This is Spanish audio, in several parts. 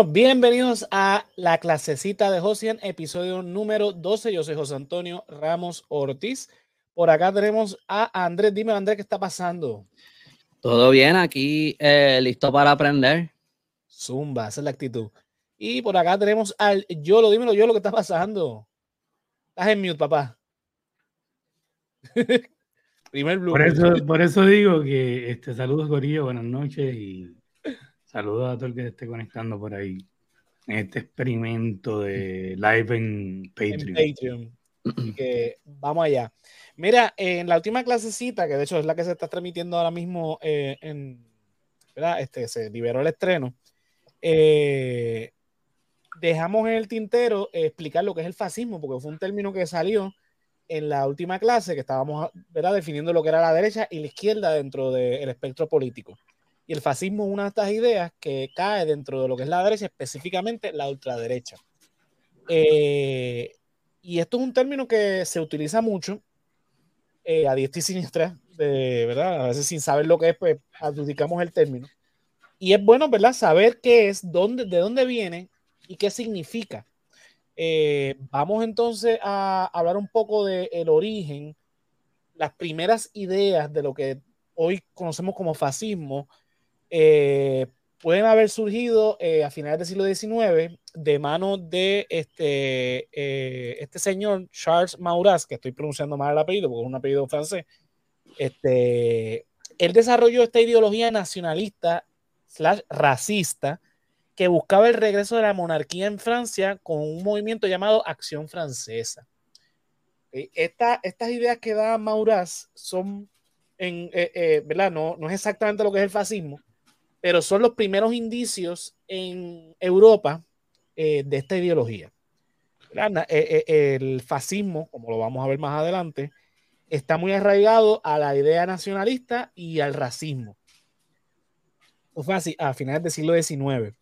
Bueno, bienvenidos a la clasecita de Josian, episodio número 12. Yo soy José Antonio Ramos Ortiz. Por acá tenemos a Andrés. Dime, Andrés, ¿qué está pasando? Todo bien, aquí eh, listo para aprender. Zumba, esa es la actitud. Y por acá tenemos al Yolo. Dímelo, Yolo, ¿qué está pasando? Estás en mute, papá. Primer blue. Por eso, por eso digo que este, saludos, Gorillo, buenas noches y Saludos a todo el que esté conectando por ahí en este experimento de live en Patreon. que vamos allá. Mira, en la última clasecita, que de hecho es la que se está transmitiendo ahora mismo eh, en, ¿verdad? Este, se liberó el estreno. Eh, dejamos en el tintero explicar lo que es el fascismo, porque fue un término que salió en la última clase, que estábamos ¿verdad? definiendo lo que era la derecha y la izquierda dentro del espectro político. Y el fascismo es una de estas ideas que cae dentro de lo que es la derecha, específicamente la ultraderecha. Eh, y esto es un término que se utiliza mucho eh, a diestra y siniestra, de, ¿verdad? A veces sin saber lo que es, pues adjudicamos el término. Y es bueno, ¿verdad? Saber qué es, dónde, de dónde viene y qué significa. Eh, vamos entonces a hablar un poco del el origen, las primeras ideas de lo que hoy conocemos como fascismo, eh, pueden haber surgido eh, a finales del siglo XIX de mano de este, eh, este señor Charles Maurras, que estoy pronunciando mal el apellido porque es un apellido francés. Este, él desarrolló esta ideología nacionalista slash racista que buscaba el regreso de la monarquía en Francia con un movimiento llamado Acción Francesa. estas ideas que da Maurras son, en, ¿verdad? No, no es exactamente lo que es el fascismo, pero son los primeros indicios en Europa eh, de esta ideología. Eh, eh, el fascismo, como lo vamos a ver más adelante, está muy arraigado a la idea nacionalista y al racismo. fue así a finales del siglo XIX,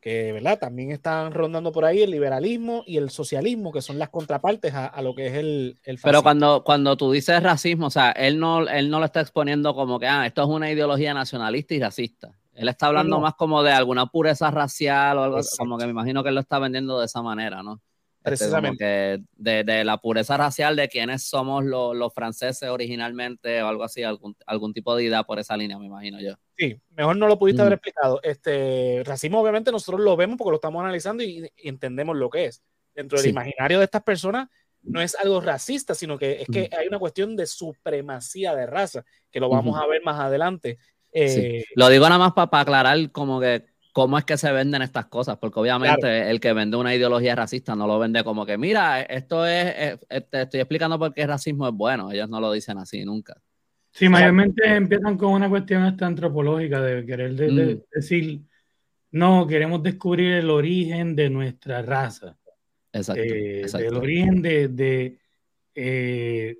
que ¿verdad? también están rondando por ahí el liberalismo y el socialismo, que son las contrapartes a, lo que es el, el fascismo. Pero cuando, cuando tú dices racismo, o sea, él no, él no lo está exponiendo como que ah, esto es una ideología nacionalista y racista. Él está hablando más como de alguna pureza racial o algo, como que me imagino que él lo está vendiendo de esa manera, ¿no? Este, Precisamente. de, la pureza racial de quiénes somos los, franceses originalmente o algo así, algún, algún tipo de idea por esa línea, me imagino yo. Sí, mejor no lo pudiste haber explicado. Este racismo, obviamente, nosotros lo vemos porque lo estamos analizando y, entendemos lo que es. Dentro del imaginario de estas personas, no es algo racista, sino que es que hay una cuestión de supremacía de raza, que lo vamos a ver más adelante. Eh, lo digo nada más para aclarar como que cómo es que se venden estas cosas, porque obviamente el que vende una ideología racista no lo vende como que, mira, esto es, eh, eh, te estoy explicando por qué el racismo es bueno, ellos no lo dicen así nunca. Sí, mayormente empiezan con una cuestión hasta antropológica de querer mm. decir, no, queremos descubrir el origen de nuestra raza. Exacto. El origen de, de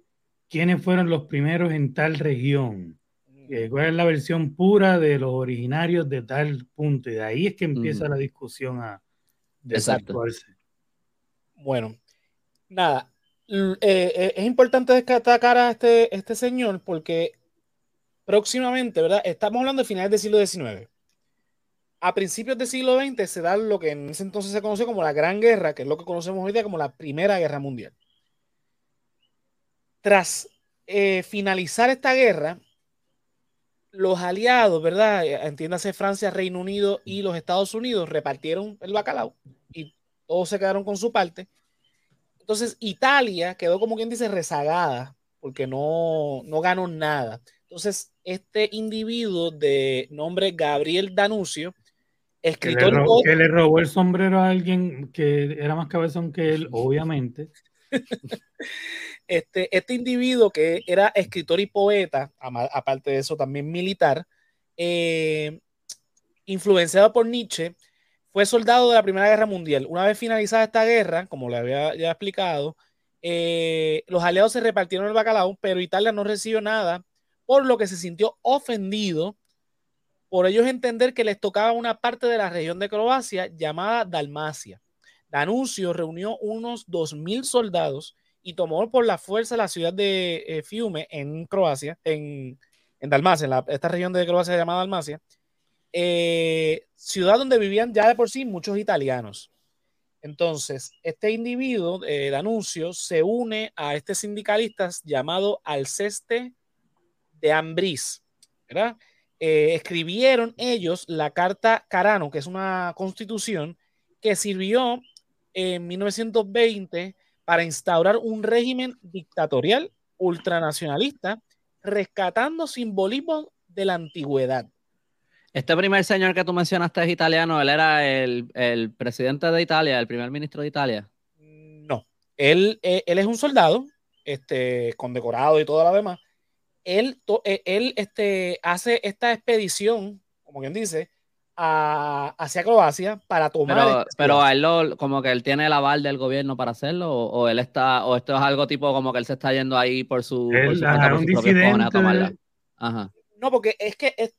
quiénes fueron los primeros en tal región cuál es la versión pura de los originarios de tal punto. Y de ahí es que empieza la discusión a desactuarse. Bueno, nada. Eh, eh, es importante destacar a este, este señor porque próximamente, ¿verdad? Estamos hablando de finales del siglo XIX. A principios del siglo XX se da lo que en ese entonces se conoce como la Gran Guerra, que es lo que conocemos hoy día como la Primera Guerra Mundial. Tras eh, finalizar esta guerra, los aliados, ¿verdad? Eh, entiéndase Francia, Reino Unido y los Estados Unidos repartieron el bacalao y todos se quedaron con su parte. Entonces Italia quedó como quien dice rezagada porque no, no ganó nada. Entonces este individuo de nombre Gabriel Danucio, escritor... Que le, robó, el sombrero a alguien que era más cabezón que él, obviamente. Este, este individuo que era escritor y poeta, aparte de eso también militar, eh, influenciado por Nietzsche, fue soldado de la Primera Guerra Mundial. Una vez finalizada esta guerra, como le había ya explicado, eh, los aliados se repartieron el bacalao, pero Italia no recibió nada, por lo que se sintió ofendido por ellos entender que les tocaba una parte de la región de Croacia llamada Dalmacia. Danuncio reunió unos 2.000 soldados y tomó por la fuerza la ciudad de eh, Fiume en Croacia, en, en Dalmacia, en esta región de Croacia llamada Dalmacia. eh, ciudad donde vivían ya de por sí muchos italianos. Entonces, este individuo, el anuncio, se une a este sindicalista llamado Alceste de Ambris, ¿verdad? Eh, escribieron ellos la Carta Carano, que es una constitución que sirvió en 1920 para instaurar un régimen dictatorial ultranacionalista, rescatando simbolismos de la antigüedad. Este primer señor que tú mencionaste es italiano, él era el, presidente de Italia, el primer ministro de Italia. No, él, eh, él es un soldado, este, condecorado y todo lo demás. Él, eh, él este, hace esta expedición, como quien dice, hacia Croacia para tomar. Pero, a él lo, como que él tiene el aval del gobierno para hacerlo, o, él está, o esto es algo tipo como que él se está yendo ahí por su, él, a tomarla. No, porque es que es,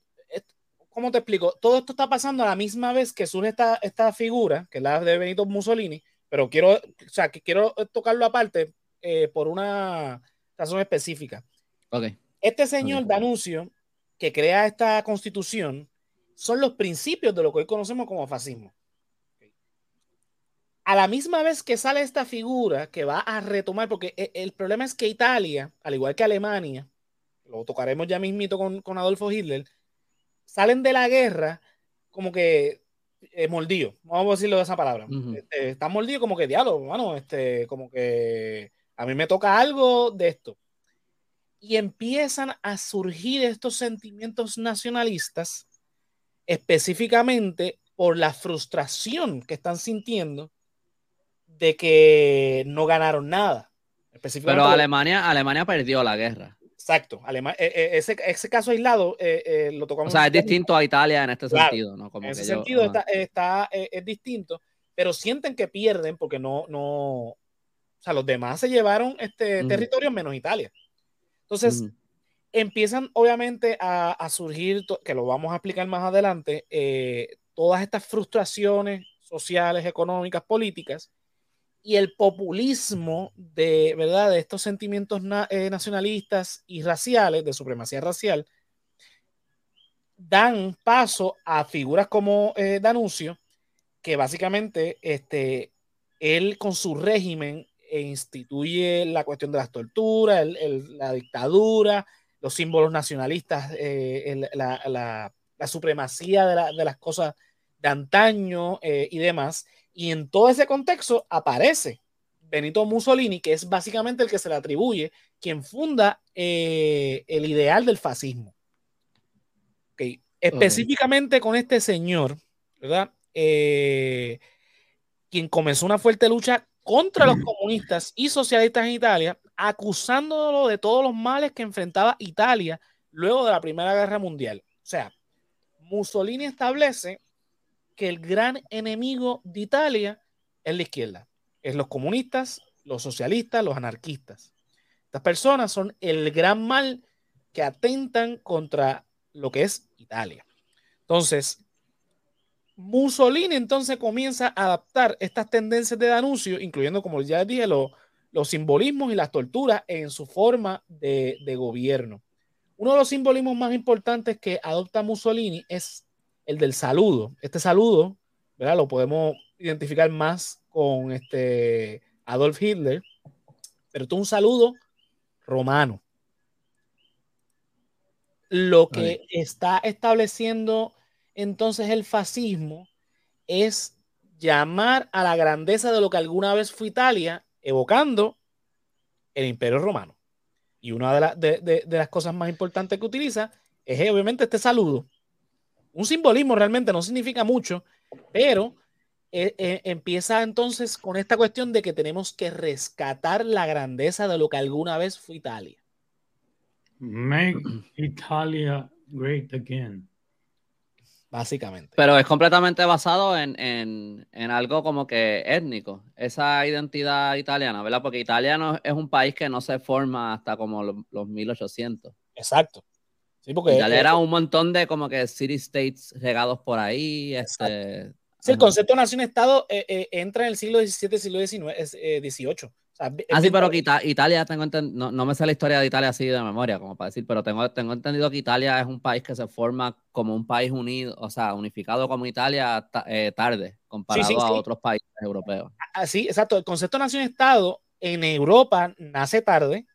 ¿cómo te explico? Todo esto está pasando a la misma vez que surge esta, esta figura, que es la de Benito Mussolini, pero quiero, o sea, que quiero tocarlo aparte eh, por una razón específica. Okay. Este señor Danuncio, que crea esta constitución, son los principios de lo que hoy conocemos como fascismo. A la misma vez que sale esta figura que va a retomar, porque e, el problema es que Italia, al igual que Alemania, lo tocaremos ya mismito con, con Adolfo Hitler, salen de la guerra como que eh, mordido, vamos a decirlo de esa palabra. Este, están mordidos como que diálogo, bueno, este, como que a mí me toca algo de esto. Y empiezan a surgir estos sentimientos nacionalistas, específicamente por la frustración que están sintiendo de que no ganaron nada. Pero Alemania, Alemania perdió la guerra. Exacto. Eh, eh, ese, ese, caso aislado eh, lo tocamos. O sea, es distinto a Italia en este sentido, ¿no? en ese sentido está, está es distinto, pero sienten que pierden porque no, no, o sea, los demás se llevaron este territorio menos Italia. Entonces, empiezan obviamente a, a, surgir, que lo vamos a explicar más adelante, todas estas frustraciones sociales, económicas, políticas, y el populismo de, ¿verdad? de estos sentimientos eh, nacionalistas y raciales, de supremacía racial, dan paso a figuras como eh, Danuncio, que básicamente este, él con su régimen instituye la cuestión de las torturas, la dictadura, los símbolos nacionalistas, eh, la, supremacía de, de, las cosas de antaño y demás y en todo ese contexto aparece Benito Mussolini, que es básicamente el que se le atribuye, quien funda eh, el ideal del fascismo. Específicamente con este señor, ¿verdad? Eh, quien comenzó una fuerte lucha contra los comunistas y socialistas en Italia, acusándolo de todos los males que enfrentaba Italia luego de la Primera Guerra Mundial. O sea, Mussolini establece que el gran enemigo de Italia es la izquierda. Es los comunistas, los socialistas, los anarquistas. Estas personas son el gran mal que atentan contra lo que es Italia. Entonces, Mussolini entonces comienza a adaptar estas tendencias de anuncio, incluyendo, como ya dije, los simbolismos y las torturas en su forma de, de gobierno. Uno de los simbolismos más importantes que adopta Mussolini es el del saludo. Este saludo, ¿verdad? Lo podemos identificar más con este Adolf Hitler, pero es un saludo romano. Lo que está estableciendo entonces el fascismo es llamar a la grandeza de lo que alguna vez fue Italia, evocando el imperio romano. Y una de, de las cosas más importantes que utiliza es obviamente este saludo, un simbolismo realmente no significa mucho, pero eh, eh, empieza entonces con esta cuestión de que tenemos que rescatar la grandeza de lo que alguna vez fue Italia. Make Italia great again. Básicamente. Pero es completamente basado en, algo como que étnico, esa identidad italiana, ¿verdad? Porque Italia es un país que no se forma hasta como los, los 1800. Exacto. Sí, porque era un montón de como que city states regados por ahí. Este, el concepto de nación-estado eh, eh, entra en el siglo XVII, siglo XIX, XVIII. Ah, sí, pero que Italia, tengo no, no, me sé la historia de Italia así de memoria, como para decir, pero tengo, tengo entendido que Italia es un país que se forma como un país unido, o sea, unificado como Italia eh, tarde, comparado a otros países europeos. Así, exacto. El concepto nación-estado en Europa nace tarde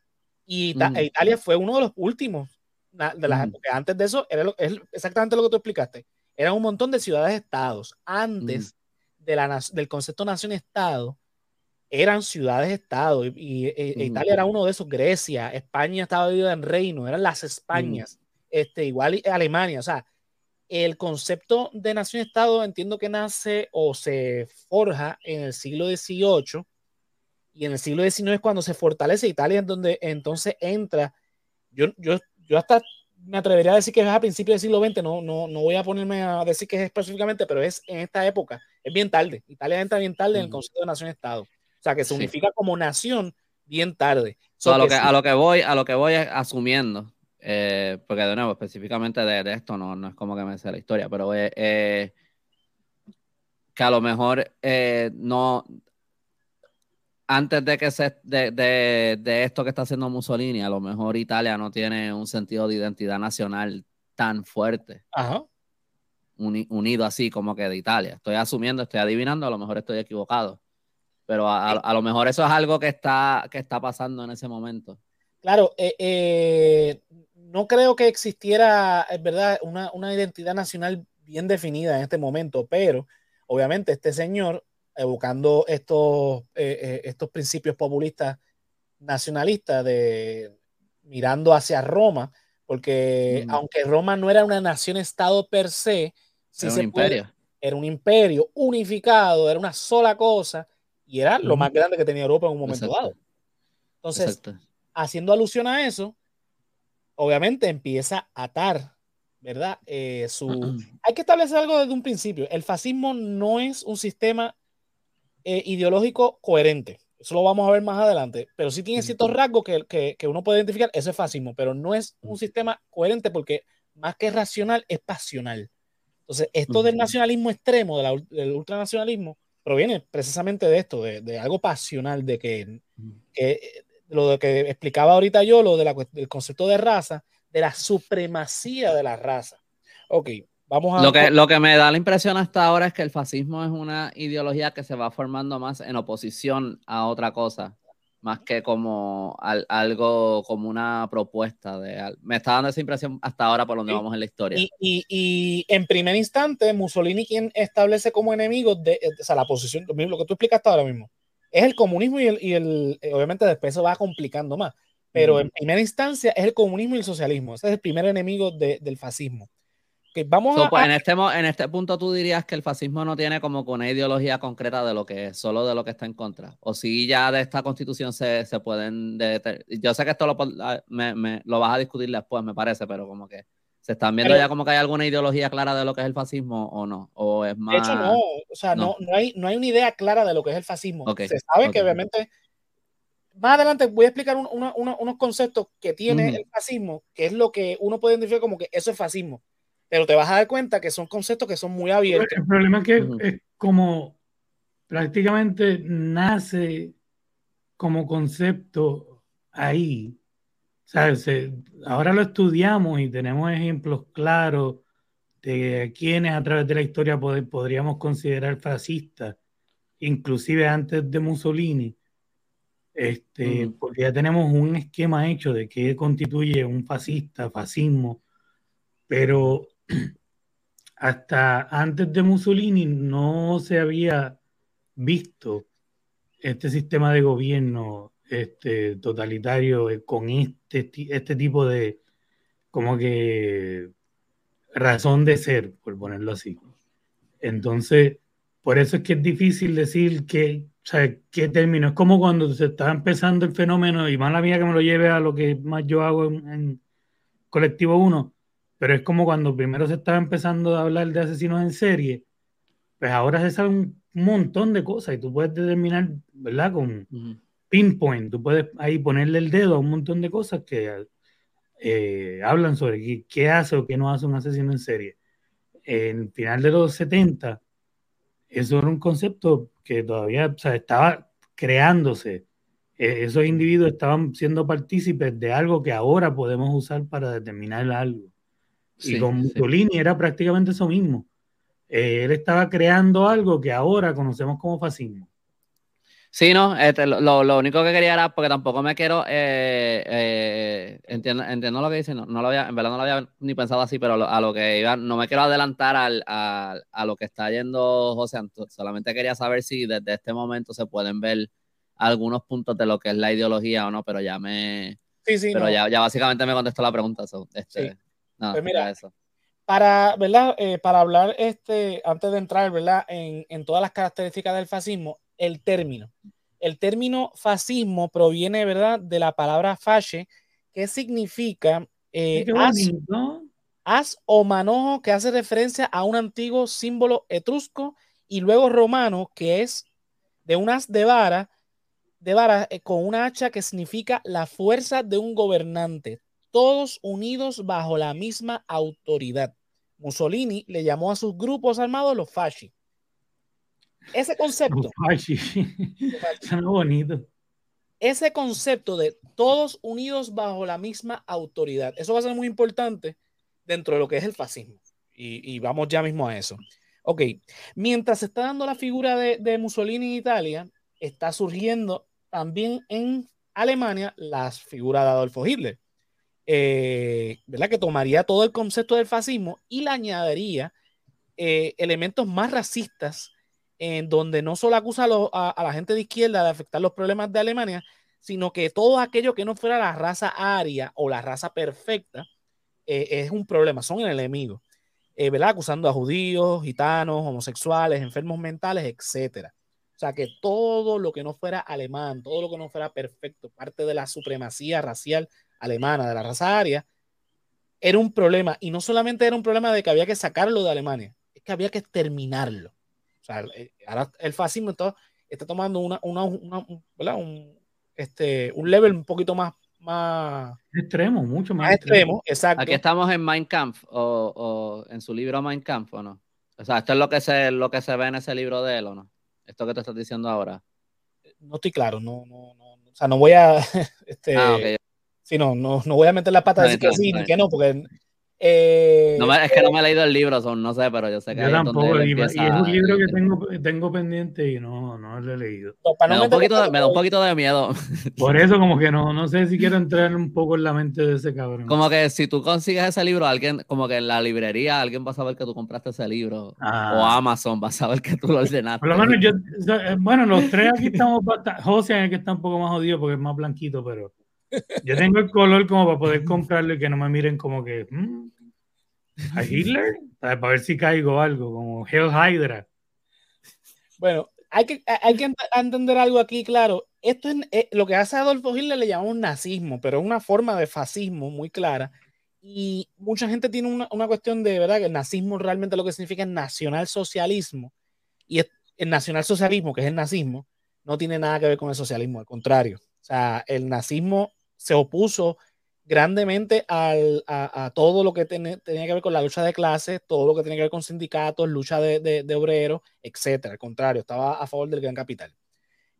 y Italia fue uno de los últimos de las Antes de eso, era es exactamente lo que tú explicaste. Eran un montón de ciudades-estados. Antes de la, del concepto nación-estado, eran ciudades-estado y, e, e Italia era uno de esos, Grecia, España estaba dividida en reino, eran las Españas, este, igual Alemania, o sea, el concepto de nación-estado entiendo que nace o se forja en el siglo XVIII y en el siglo XIX es cuando se fortalece Italia, en donde entonces entra, yo, yo, yo hasta me atrevería a decir que es a principios del siglo XX, no, no, no voy a ponerme a decir que es específicamente, pero es en esta época, es bien tarde, Italia entra bien tarde en el concepto de nación-estado sea, que se unifica como nación bien tarde. a, lo que, a, lo que, voy, a lo que voy asumiendo, eh, porque de nuevo, específicamente de, esto no, no, es como que me sé la historia, pero eh, eh, que a lo mejor no, antes de que se, de, de, de, esto que está haciendo Mussolini, a lo mejor Italia no tiene un sentido de identidad nacional tan fuerte. unido así como que de Italia. Estoy asumiendo, estoy adivinando, a lo mejor estoy equivocado. Pero a, lo mejor eso es algo que está, que está pasando en ese momento. Claro, eh, eh, no creo que existiera, es verdad, una, identidad nacional bien definida en este momento, pero obviamente este señor, evocando estos, eh, estos principios populistas nacionalistas de mirando hacia Roma, porque mm. aunque Roma no era una nación-estado per se, era un imperio. era un imperio unificado, era una sola cosa, y era lo más grande que tenía Europa en un momento dado. Entonces, haciendo alusión a eso, obviamente empieza a atar, ¿verdad? Eh, su... Hay que establecer algo desde un principio. El fascismo no es un sistema eh, ideológico coherente. Eso lo vamos a ver más adelante. Pero sí tiene ciertos rasgos que, que, uno puede identificar. Ese es fascismo, pero no es un sistema coherente porque más que racional es pasional. Entonces, esto del nacionalismo extremo, del ultranacionalismo, proviene precisamente de esto, de, algo pasional, de que, lo de que explicaba ahorita yo, lo de del concepto de raza, de la supremacía de la raza. Ok, vamos a... Lo que, lo que me da la impresión hasta ahora es que el fascismo es una ideología que se va formando más en oposición a otra cosa más que como algo, como una propuesta de... Me está dando esa impresión hasta ahora por donde vamos en la historia. Y, en primer instante, Mussolini quien establece como enemigo, de, o sea, la posición, lo, que tú explicaste ahora mismo, es el comunismo y el, y el eh, obviamente después se va complicando más, pero en primera instancia es el comunismo y el socialismo, ese es el primer enemigo del fascismo vamos pues, en, este, en este punto tú dirías que el fascismo no tiene como una ideología concreta de lo que es, solo de lo que está en contra. O si ya de esta constitución se, se pueden... yo sé que esto lo, me, lo vas a discutir después, me parece, pero como que se están viendo ya como que hay alguna ideología clara de lo que es el fascismo o no. O es más... De hecho, no. O sea, no, no, hay, no hay una idea clara de lo que es el fascismo. se sabe que obviamente... Más adelante voy a explicar unos conceptos que tiene el fascismo, que es lo que uno puede identificar como que eso es fascismo pero te vas a dar cuenta que son conceptos que son muy abiertos. El problema es que es como prácticamente nace como concepto ahí. ahora lo estudiamos y tenemos ejemplos claros de quienes a través de la historia podríamos considerar fascistas, inclusive antes de Mussolini, este, porque ya tenemos un esquema hecho de qué constituye un fascista, fascismo, pero hasta antes de Mussolini no se había visto este sistema de gobierno este, totalitario eh, con este, este tipo de como que razón de ser, por ponerlo así. Entonces, por eso es que es difícil decir que, qué término. Es como cuando se está empezando el fenómeno, y más la mía que me lo lleve a lo que más yo hago en, en Colectivo 1, pero es como cuando primero se estaba empezando a hablar de asesinos en serie, pues ahora se sabe un montón de cosas y tú puedes determinar, ¿verdad? Con pinpoint, tú puedes ahí ponerle el dedo a un montón de cosas que eh, hablan sobre qué, hace o qué no hace un asesino en serie. En el final de los 70, eso era un concepto que todavía o sea, estaba creándose e, esos individuos estaban siendo partícipes de algo que ahora podemos usar para determinar algo. Y con Mussolini era prácticamente eso mismo. Eh, él estaba creando algo que ahora conocemos como fascismo. Sí, no, este, lo, lo, único que quería era, porque tampoco me quiero, eh, eh, entiendo, entiendo, lo que dice, no, no, lo había, en verdad no lo había ni pensado así, pero a lo que iba, no me quiero adelantar al, a, lo que está yendo José Antonio, solamente quería saber si desde este momento se pueden ver algunos puntos de lo que es la ideología o no, pero ya me, sí, sí, pero ya, ya, básicamente me contestó la pregunta, este, pues mira, eso. Para, ¿verdad? Eh, para hablar, este, antes de entrar, ¿verdad? En, en todas las características del fascismo, el término. El término fascismo proviene, ¿verdad?, de la palabra fasce, que significa eh, as, o manojo, que hace referencia a un antiguo símbolo etrusco, y luego romano, que es de unas de vara, de vara eh, con una hacha que significa la fuerza de un gobernante, todos unidos bajo la misma autoridad. Mussolini le llamó a sus grupos armados los fasci. Ese concepto. bonito. Ese concepto de todos unidos bajo la misma autoridad, eso va a ser muy importante dentro de lo que es el fascismo. Y, vamos ya mismo a eso. Ok, mientras se está dando la figura de, Mussolini en Italia, está surgiendo también en Alemania la figura de Adolfo Hitler, eh, ¿verdad? Que tomaría todo el concepto del fascismo y le añadiría eh, elementos más racistas en donde no solo acusa a, la gente de izquierda de afectar los problemas de Alemania, sino que todo aquello que no fuera la raza aria o la raza perfecta eh, es un problema, son el enemigo, eh, ¿verdad? Acusando a judíos, gitanos, homosexuales, enfermos mentales, etcétera. O sea, que todo lo que no fuera alemán, todo lo que no fuera perfecto, parte de la supremacía racial alemana, de la raza aria, era un problema. Y no solamente era un problema de que había que sacarlo de Alemania, es que había que exterminarlo sea, eh, ahora el fascismo está, está tomando una, una, un, este, un level un poquito más, más extremo, mucho más, extremo, exacto. Aquí estamos en Mein Kampf o, o, en su libro Mein Kampf, ¿o no? O sea, esto es lo que se, lo que se ve en ese libro de él, ¿o no? Esto que te estás diciendo ahora. No estoy claro, no, no, no, o sea, no voy a, este, ah, sí, no, no, no voy a meter la pata de decir que sí ni que no, porque eh, no es que no me he leído el libro, son, no sé, pero yo sé que. Yo tampoco, y, es un libro que tengo, tengo pendiente y no, no lo he leído. me, da un poquito de, me, da un poquito de, miedo. Por eso, como que no, no sé si quiero entrar un poco en la mente de ese cabrón. Como que si tú consigues ese libro, alguien, como que en la librería, alguien va a saber que tú compraste ese libro. Ah. O Amazon va a saber que tú lo ordenaste. Por lo menos yo, eh, bueno, los tres aquí estamos bastante. José es el que está un poco más jodido porque es más blanquito, pero. Yo tengo el color como para poder comprarlo y que no me miren como que. Mm, ¿A Hitler? Para ver si caigo algo, como Hell Hydra. Bueno, hay que, hay que entender algo aquí, claro. Esto es eh, lo que hace Adolfo Hitler le llamamos nazismo, pero es una forma de fascismo muy clara. Y mucha gente tiene una, una cuestión de verdad que el nazismo realmente lo que significa es nacionalsocialismo. Y el nacionalsocialismo, que es el nazismo, no tiene nada que ver con el socialismo, al contrario. O sea, el nazismo se opuso grandemente al, a, todo lo que tenía que ver con la lucha de clases, todo lo que tenía que ver con sindicatos, lucha de, de, obreros, etcétera. Al contrario, estaba a favor del gran capital.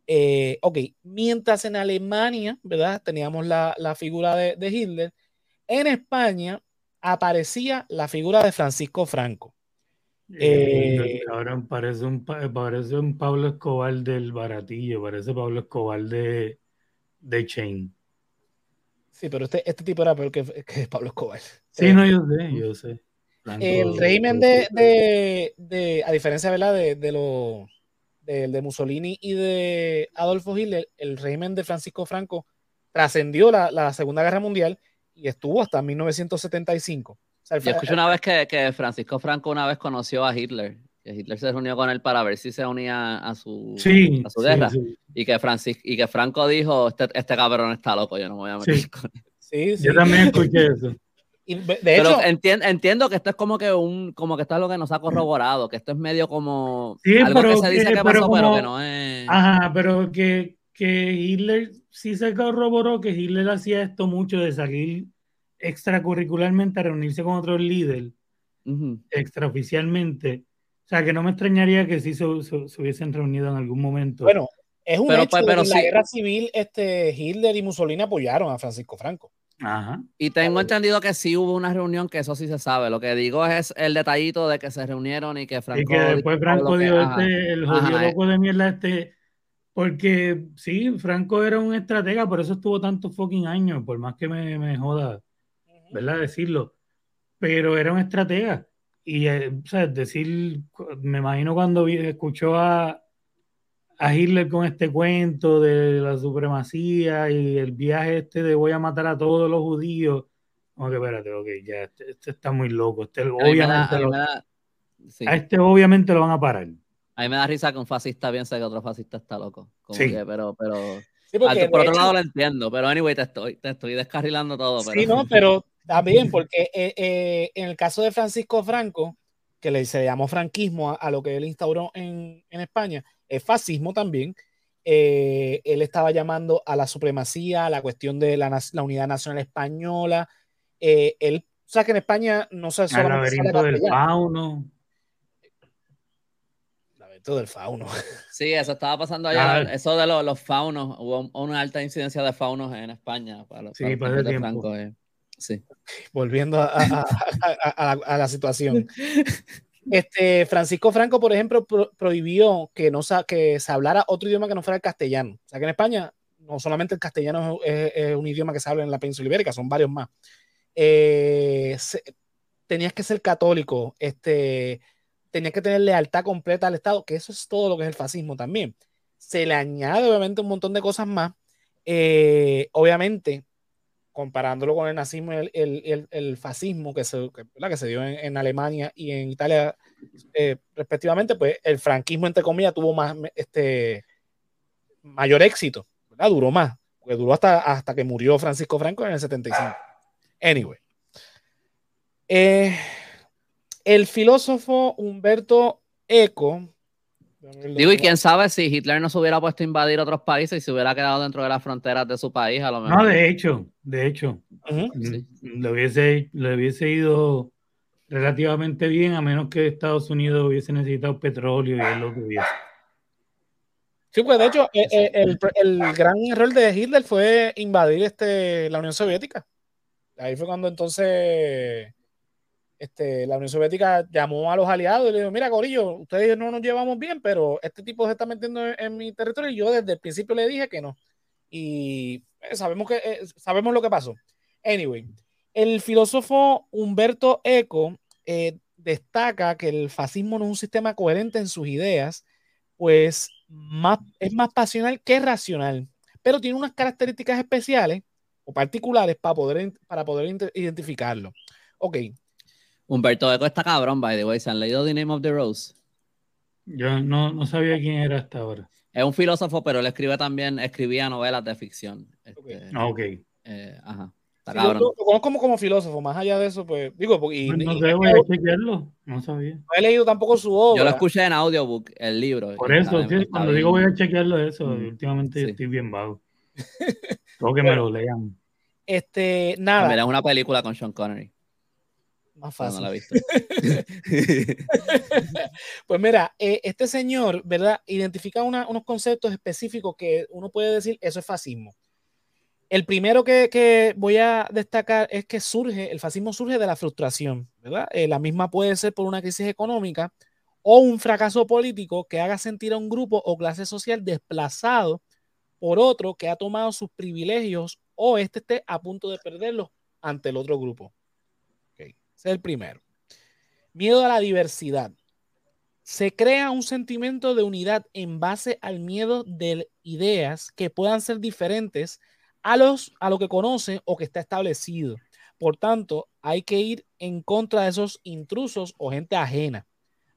Eh, ok, mientras en Alemania, ¿verdad? Teníamos la, la figura de, de, Hitler, en España aparecía la figura de Francisco Franco. Eh, ahora parece un, parece un Pablo Escobar del Baratillo, parece Pablo Escobar de, de Chain. Sí, pero este, este tipo era peor que, que Pablo Escobar. Sí, no, yo sé, yo sé. el régimen de, de, de, a diferencia ¿verdad? de, de, lo, de, de, Mussolini y de Adolfo Hitler, el régimen de Francisco Franco trascendió la, la, Segunda Guerra Mundial y estuvo hasta 1975. O sea, Yo escuché una vez que, que, Francisco Franco una vez conoció a Hitler, que Hitler se reunió con él para ver si se unía a su, a su guerra. Y, que Francis, y que Franco dijo, este, este cabrón está loco, yo no me voy a meter con él. Yo también escuché eso. de Pero entiendo que esto es como que un, como que esto es lo que nos ha corroborado, que esto es medio como algo que se dice que, pasó, pero que no es. Ajá, pero que, que Hitler sí se corroboró que Hitler hacía esto mucho de salir extracurricularmente a reunirse con otros líderes, extraoficialmente. O sea, que no me extrañaría que sí se, se, hubiesen reunido en algún momento. Bueno, Es un hecho pero, en la guerra civil, este, Hitler y Mussolini apoyaron a Francisco Franco. Ajá. Y tengo entendido que sí hubo una reunión, que eso sí se sabe. Lo que digo es el detallito de que se reunieron y que Franco. Y que después Franco dio este, el jodido loco de mierda este. Porque sí, Franco era un estratega, por eso estuvo tantos fucking años, por más que me, me joda, ¿verdad? Decirlo. Pero era un estratega. Y, eh, o sea, decir, me imagino cuando escuchó a, a Hitler con este cuento de la supremacía y el viaje este de voy a matar a todos los judíos. Como que espérate, ok, ya, este, este está muy loco. Este, obviamente a este obviamente lo van a parar. A mí me da risa que un fascista piense que otro fascista está loco. Como que, pero, pero. por otro lado lo entiendo, pero anyway, te estoy, te estoy descarrilando todo. Pero... Sí, no, pero también, porque eh, eh, en el caso de Francisco Franco, que le, se llamó franquismo a, lo que él instauró en, en España, es fascismo también. Eh, él estaba llamando a la supremacía, a la cuestión de la, la unidad nacional española. Eh, él, o sea, que en España no se El laberinto del fauno. Laberinto del fauno. Sí, eso estaba pasando allá. Eso de los, los, faunos, hubo una alta incidencia de faunos en España. Para, sí, para, el Franco, eh. Sí. Volviendo a, a, a, a, la situación. Este, Francisco Franco, por ejemplo, prohibió que, no, que se hablara otro idioma que no fuera el castellano. O sea que en España no solamente el castellano es, un idioma que se habla en la península ibérica, son varios más. Eh, tenías que ser católico, este, tenías que tener lealtad completa al Estado, que eso es todo lo que es el fascismo también. Se le añade obviamente un montón de cosas más. Eh, obviamente, comparándolo con el nazismo y el, fascismo que se, que, se dio en, Alemania y en Italia eh, respectivamente, pues el franquismo, entre comillas, tuvo más, este, mayor éxito, ¿verdad? Duró más, porque duró hasta, hasta que murió Francisco Franco en el 75. Anyway. Eh, el filósofo Humberto Eco Digo, y quién sabe si Hitler no se hubiera puesto a invadir otros países y se hubiera quedado dentro de las fronteras de su país, a lo mejor. No, de hecho, de hecho, mm, le, hubiese, le hubiese ido relativamente bien, a menos que Estados Unidos hubiese necesitado petróleo y él lo tuviese. Sí, pues de hecho, eh, eh, el, el, gran error de Hitler fue invadir este, la Unión Soviética. Ahí fue cuando entonces este, la Unión Soviética llamó a los aliados y le dijo, mira, Corillo, ustedes no nos llevamos bien, pero este tipo se está metiendo en, mi territorio y yo desde el principio le dije que no. Y eh, sabemos, que, eh, sabemos lo que pasó. Anyway, el filósofo Humberto Eco eh, destaca que el fascismo no es un sistema coherente en sus ideas, pues más, es más pasional que racional, pero tiene unas características especiales o particulares para poder, para poder identificarlo. Ok, Humberto Eco está cabrón, by the way. ¿Se han leído The Name of the Rose? Yo no, no sabía quién era hasta ahora. Es un filósofo, pero él escribe también, escribía novelas de ficción. Este, ah, ok. Eh, ajá. Está cabrón. Lo, conozco como, como filósofo, más allá de eso, pues, digo, y, pues no sé, voy a chequearlo, no sabía. No he leído tampoco su obra. Yo lo escuché en audiobook, el libro. Por eso, cuando digo voy a chequearlo eso, mm. últimamente estoy bien vago. Tengo que me lo lean. Este, nada. Es una película con Sean Connery. Más fácil. pues mira, eh, este señor, ¿verdad? Identifica unos conceptos específicos que uno puede decir, eso es fascismo. El primero que, voy a destacar es que surge, el fascismo surge de la frustración, ¿verdad? Eh, la misma puede ser por una crisis económica o un fracaso político que haga sentir a un grupo o clase social desplazado por otro que ha tomado sus privilegios o este esté a punto de perderlos ante el otro grupo. Es el primero. Miedo a la diversidad. Se crea un sentimiento de unidad en base al miedo de ideas que puedan ser diferentes a, los, a lo que conoce o que está establecido. Por tanto, hay que ir en contra de esos intrusos o gente ajena.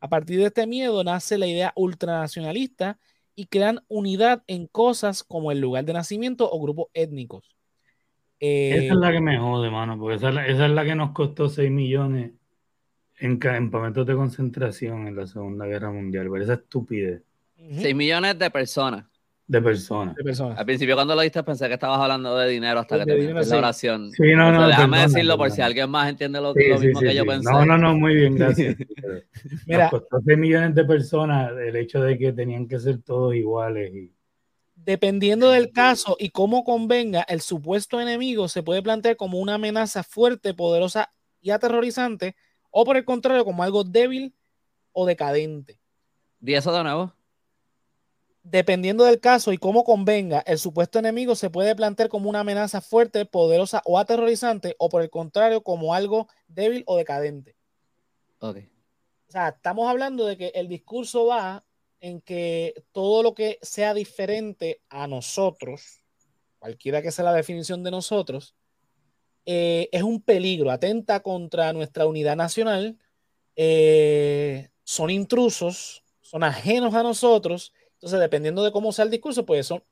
A partir de este miedo nace la idea ultranacionalista y crean unidad en cosas como el lugar de nacimiento o grupos étnicos esa es la que me jode, mano, porque esa es la, que nos costó 6 millones en campamentos de concentración en la Segunda Guerra Mundial, por esa estupidez. 6 millones de personas. De personas. Al principio cuando lo diste pensé que estabas hablando de dinero hasta que terminaste la oración. Sí, no, no. déjame decirlo por si alguien más entiende lo, mismo que yo pensé. No, no, no, muy bien, gracias. Mira, nos costó 6 millones de personas el hecho de que tenían que ser todos iguales y Dependiendo del caso y cómo convenga, el supuesto enemigo se puede plantear como una amenaza fuerte, poderosa y aterrorizante, o por el contrario, como algo débil o decadente. ¿Y eso de nuevo? Dependiendo del caso y cómo convenga, el supuesto enemigo se puede plantear como una amenaza fuerte, poderosa o aterrorizante, o por el contrario, como algo débil o decadente. Ok. O sea, estamos hablando de que el discurso va en que todo lo que sea diferente a nosotros, cualquiera que sea la definición de nosotros, eh, es un peligro, atenta contra nuestra unidad nacional, eh, son intrusos, son ajenos a nosotros, entonces dependiendo de cómo sea el discurso, pues son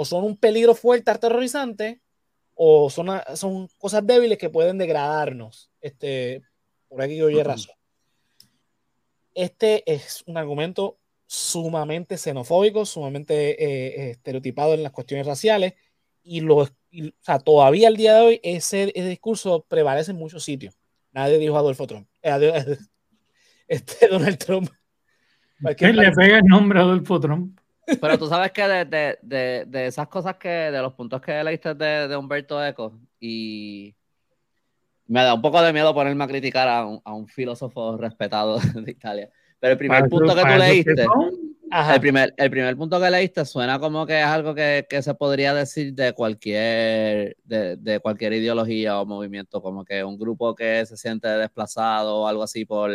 o son un peligro fuerte, aterrorizante, o son, son cosas débiles que pueden degradarnos, este, por aquí oye razón. Este es un argumento sumamente xenofóbico, sumamente eh, estereotipado en las cuestiones raciales y, lo, o sea, todavía al día de hoy ese, discurso prevalece en muchos sitios. Nadie dijo Adolfo Trump. Eh, este Donald Trump. ¿Quién le pega el nombre a Adolfo Trump? Pero tú sabes que de, de, de, esas cosas que, de los puntos que leíste de, Humberto Eco, y me da un poco de miedo ponerme a criticar a un, a un filósofo respetado de Italia. Pero el primer punto que tú leíste, el primer, el primer punto que leíste suena como que es algo que, que se podría decir de cualquier, de, de, cualquier ideología o movimiento, como que un grupo que se siente desplazado o algo así por,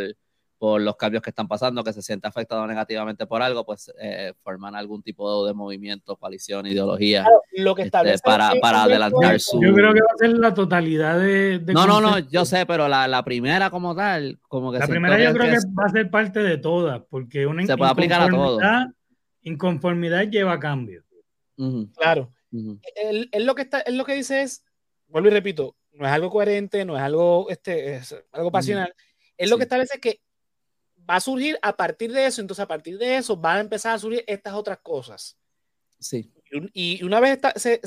por los cambios que están pasando, que se siente afectado negativamente por algo, pues eh, forman algún tipo de movimiento, coalición, ideología lo que este, para, para adelantar su... Yo creo que va a ser la totalidad de... no, no, no, yo sé, pero la, la, primera como tal, como que... La primera yo creo que, va a ser parte de todas, porque una se puede aplicar a todo. Inconformidad lleva a cambio. Claro. él, lo que está, él lo que dice es, vuelvo y repito, no es algo coherente, no es algo, este, es algo pasional. Él lo que establece es que va a surgir a partir de eso, entonces a partir de eso van a empezar a surgir estas otras cosas. Sí. Y, una vez se,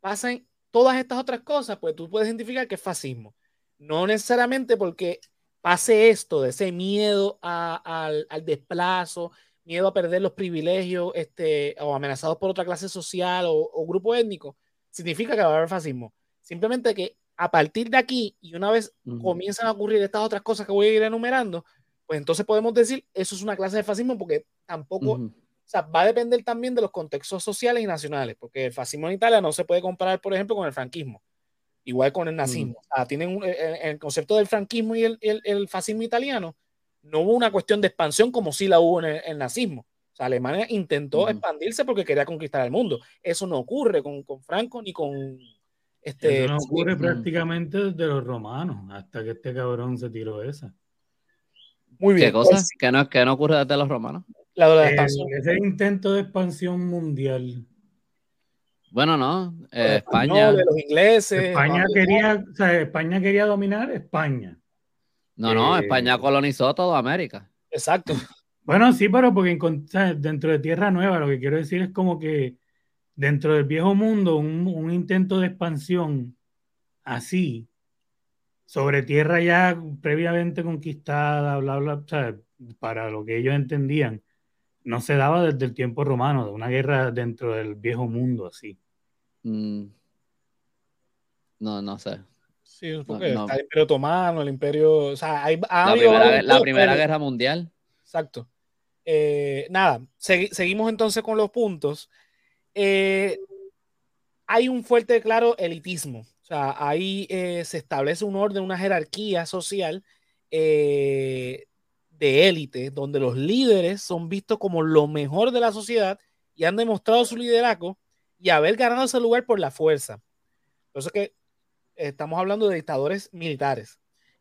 pasen todas estas otras cosas, pues tú puedes identificar que es fascismo. No necesariamente porque pase esto de ese miedo al, desplazo, miedo a perder los privilegios este, o amenazados por otra clase social o, grupo étnico, significa que va a haber fascismo. Simplemente que a partir de aquí y una vez comienzan a ocurrir estas otras cosas que voy a ir enumerando, pues entonces podemos decir, eso es una clase de fascismo porque tampoco, o sea, va a depender también de los contextos sociales y nacionales, porque el fascismo en Italia no se puede comparar, por ejemplo, con el franquismo, igual con el nazismo. O sea, tienen el, concepto del franquismo y el, el, fascismo italiano, no hubo una cuestión de expansión como sí la hubo en el, nazismo. O sea, Alemania intentó expandirse porque quería conquistar el mundo. Eso no ocurre con, con Franco ni con... Este, Eso no ocurre prácticamente desde los romanos, hasta que este cabrón se tiró esa. Muy bien. ¿Qué cosa? Pues ¿Que, no, que no ocurre desde los romanos? La de la ese intento de expansión mundial. Bueno, no. Eh, España. los ingleses. España quería, o sea, España quería dominar España. No, no, eh, España colonizó toda América. Exacto. Bueno, sí, pero porque dentro de Tierra Nueva, lo que quiero decir es como que dentro del viejo mundo, un, un intento de expansión así, sobre tierra ya previamente conquistada, bla, bla, para lo que ellos entendían, no se daba desde el tiempo romano, de una guerra dentro del viejo mundo, así. Mm. No, no sé. Sí, porque está el Imperio Otomano, el Imperio. O sea, hay, la, primera, Guerra Mundial. Exacto. Eh, nada, seguimos entonces con los puntos. Eh, hay un fuerte, claro, elitismo. Sea, ahí eh, se establece un orden, una jerarquía social eh, de élite, donde los líderes son vistos como lo mejor de la sociedad y han demostrado su liderazgo y haber ganado ese lugar por la fuerza. Por eso es que estamos hablando de dictadores militares.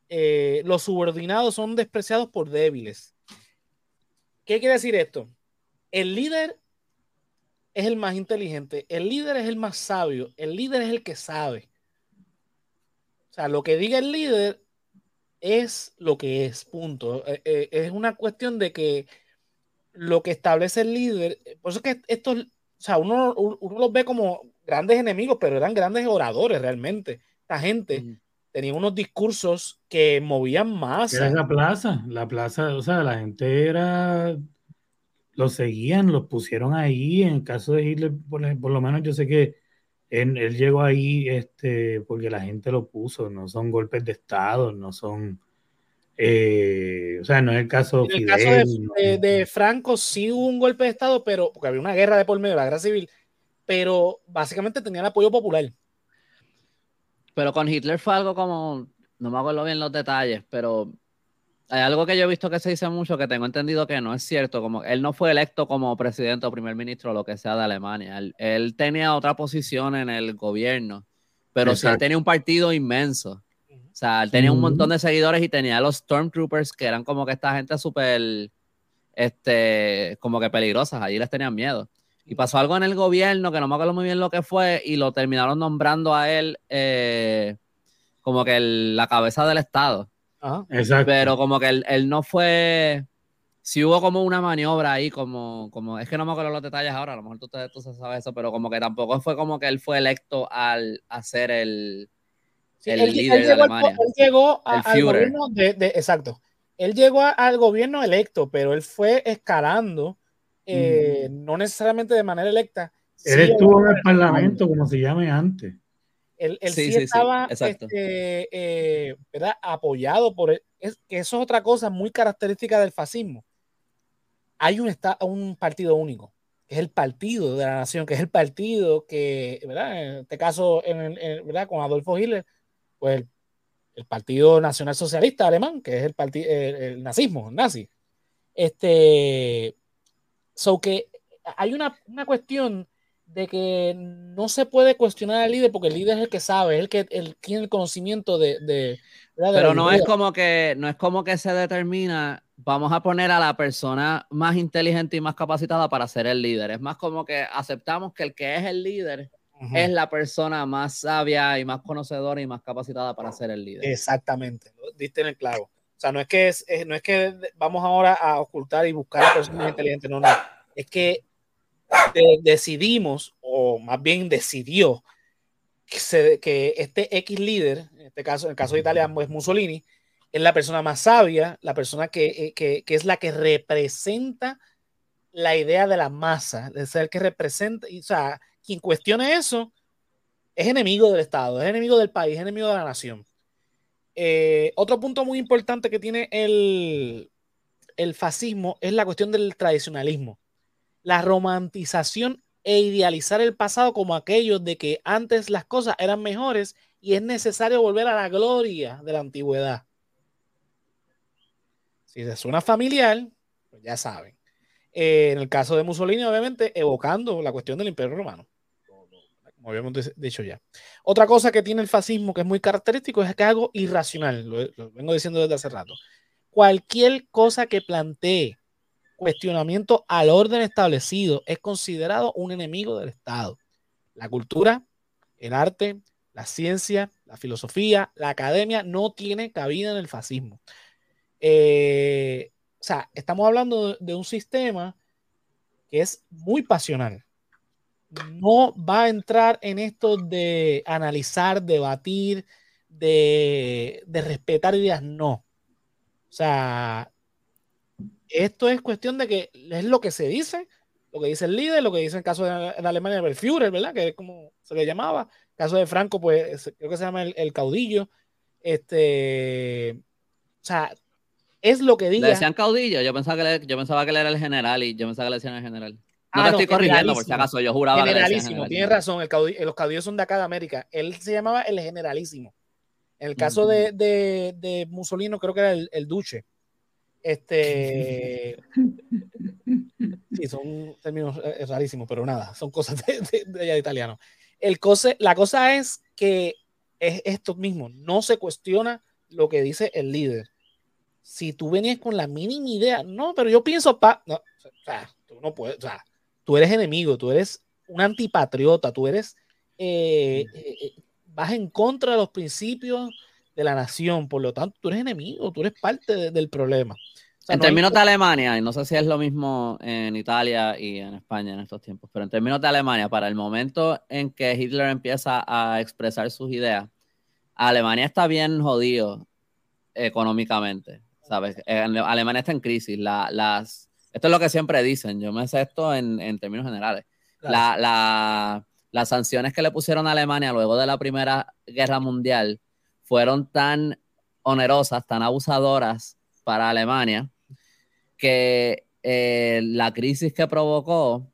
Eh, los subordinados son despreciados por débiles. ¿Qué quiere decir esto? El líder es el más inteligente, el líder es el más sabio, el líder es el que sabe sea, lo que diga el líder es lo que es, punto. Eh, eh, es una cuestión de que lo que establece el líder, por eso es que estos, o sea, uno, uno los ve como grandes enemigos, pero eran grandes oradores realmente. Esta gente tenía unos discursos que movían más. Era la plaza, la plaza, o sea, la gente era lo seguían, los pusieron ahí. En el caso de Hitler, por, lo menos yo sé que él, llegó ahí este, porque la gente lo puso, no son golpes de Estado, no son... Eh, o sea, no es el caso, en el caso de, Franco sí hubo un golpe de Estado, pero porque había una guerra de por medio, la guerra civil, pero básicamente tenía el apoyo popular. Pero con Hitler fue algo como, no me acuerdo bien los detalles, pero hay algo que yo he visto que se dice mucho que tengo entendido que no es cierto, como él no fue electo como presidente o primer ministro o lo que sea de Alemania, él, tenía otra posición en el gobierno, pero sí tenía un partido inmenso. O sea, él tenía un montón de seguidores y tenía los Stormtroopers, que eran como que esta gente súper, este, como que peligrosas, allí les tenían miedo. Y pasó algo en el gobierno que no me acuerdo muy bien lo que fue y lo terminaron nombrando a él eh, como que la cabeza del Estado. Exacto. Pero como que él, no fue. Si hubo como una maniobra ahí, como, como. Es que no me acuerdo los detalles ahora, a lo mejor tú, tú sabes eso, pero como que tampoco fue como que él fue electo al hacer el. el líder de Alemania. Él llegó al gobierno de, Exacto. Él llegó al gobierno electo, pero él fue escalando eh, no necesariamente de manera electa. Él estuvo en el Parlamento, como se llame antes. Él, sí, estaba este, eh, apoyado por él. Es, que eso es otra cosa muy característica del fascismo. Hay un, un partido único, que es el partido de la nación, que es el partido que, ¿verdad? En este caso, en, ¿verdad? con Adolfo Hitler, pues el, Partido Nacional Socialista Alemán, que es el, partido, el, nazismo, nazi. Este, So que hay una, cuestión de que no se puede cuestionar al líder porque el líder es el que sabe, es el que tiene el conocimiento de... Pero no es como que no es como que se determina, vamos a poner a la persona más inteligente y más capacitada para ser el líder. Es más como que aceptamos que el que es el líder es la persona más sabia y más conocedora y más capacitada para ser el líder. Exactamente, diste en el clavo. O sea, no es que, es, no es que vamos ahora a ocultar y buscar a personas inteligentes, no, no. Es que decidimos, o más bien decidió, que, que, este X líder, en este caso, en el caso de Italia es Mussolini, es la persona más sabia, la persona que, eh, que, que es la que representa la idea de la masa, es el que representa, o sea, quien cuestione eso es enemigo del Estado, es enemigo del país, es enemigo de la nación. Eh, otro punto muy importante que tiene el, el fascismo es la cuestión del tradicionalismo, la romantización e idealizar el pasado como aquello de que antes las cosas eran mejores y es necesario volver a la gloria de la antigüedad. Si se suena familiar, pues ya saben. Eh, en el caso de Mussolini, obviamente, evocando la cuestión del Imperio Romano como habíamos dicho ya. Otra cosa que tiene el fascismo que es muy característico es que es algo irracional, lo, vengo diciendo desde hace rato. Cualquier cosa que plantee cuestionamiento al orden establecido es considerado un enemigo del Estado. La cultura, el arte, la ciencia, la filosofía, la academia no tiene cabida en el fascismo. Eh, o sea, estamos hablando de un sistema que es muy pasional no va a entrar en esto de analizar, debatir, de, respetar ideas, no. O sea, esto es cuestión de que es lo que se dice, lo que dice el líder, lo que dice en el caso de, Alemania el Führer, ¿verdad? Que es como se le llamaba. En el caso de Franco, pues creo que se llama el, caudillo. Este, o sea, es lo que diga. Le decían caudillo, yo pensaba que, yo pensaba que él era el general y yo pensaba que le decían el general. No te ah, estoy corrigiendo por si acaso, yo juraba generalísimo, que tienes razón, los caudillos son de acá de América. Él se llamaba el generalísimo. En el caso de, de, de, Mussolini, creo que era el, el duce. Este. sí, son términos eh, rarísimos, pero nada, son cosas de, de, italiano. El la cosa es que es esto mismo, no se cuestiona lo que dice el líder. Si tú venías con la mínima idea, no, pero yo pienso, pa, no, o sea, tú no puedes, o sea, tú eres enemigo, tú eres un antipatriota, tú eres, eh, eh, eh, vas en contra de los principios de la nación, por lo tanto, tú eres enemigo, tú eres parte del problema. en términos de Alemania, y no sé si es lo mismo en Italia y en España en estos tiempos, pero en términos de Alemania, para el momento en que Hitler empieza a expresar sus ideas, Alemania está bien jodido económicamente, ¿sabes? Alemania está en crisis, las Esto es lo que siempre dicen, yo me sé esto en, términos generales. las sanciones que le pusieron a Alemania luego de la Primera Guerra Mundial fueron tan onerosas, tan abusadoras para Alemania, que eh, la crisis que provocó,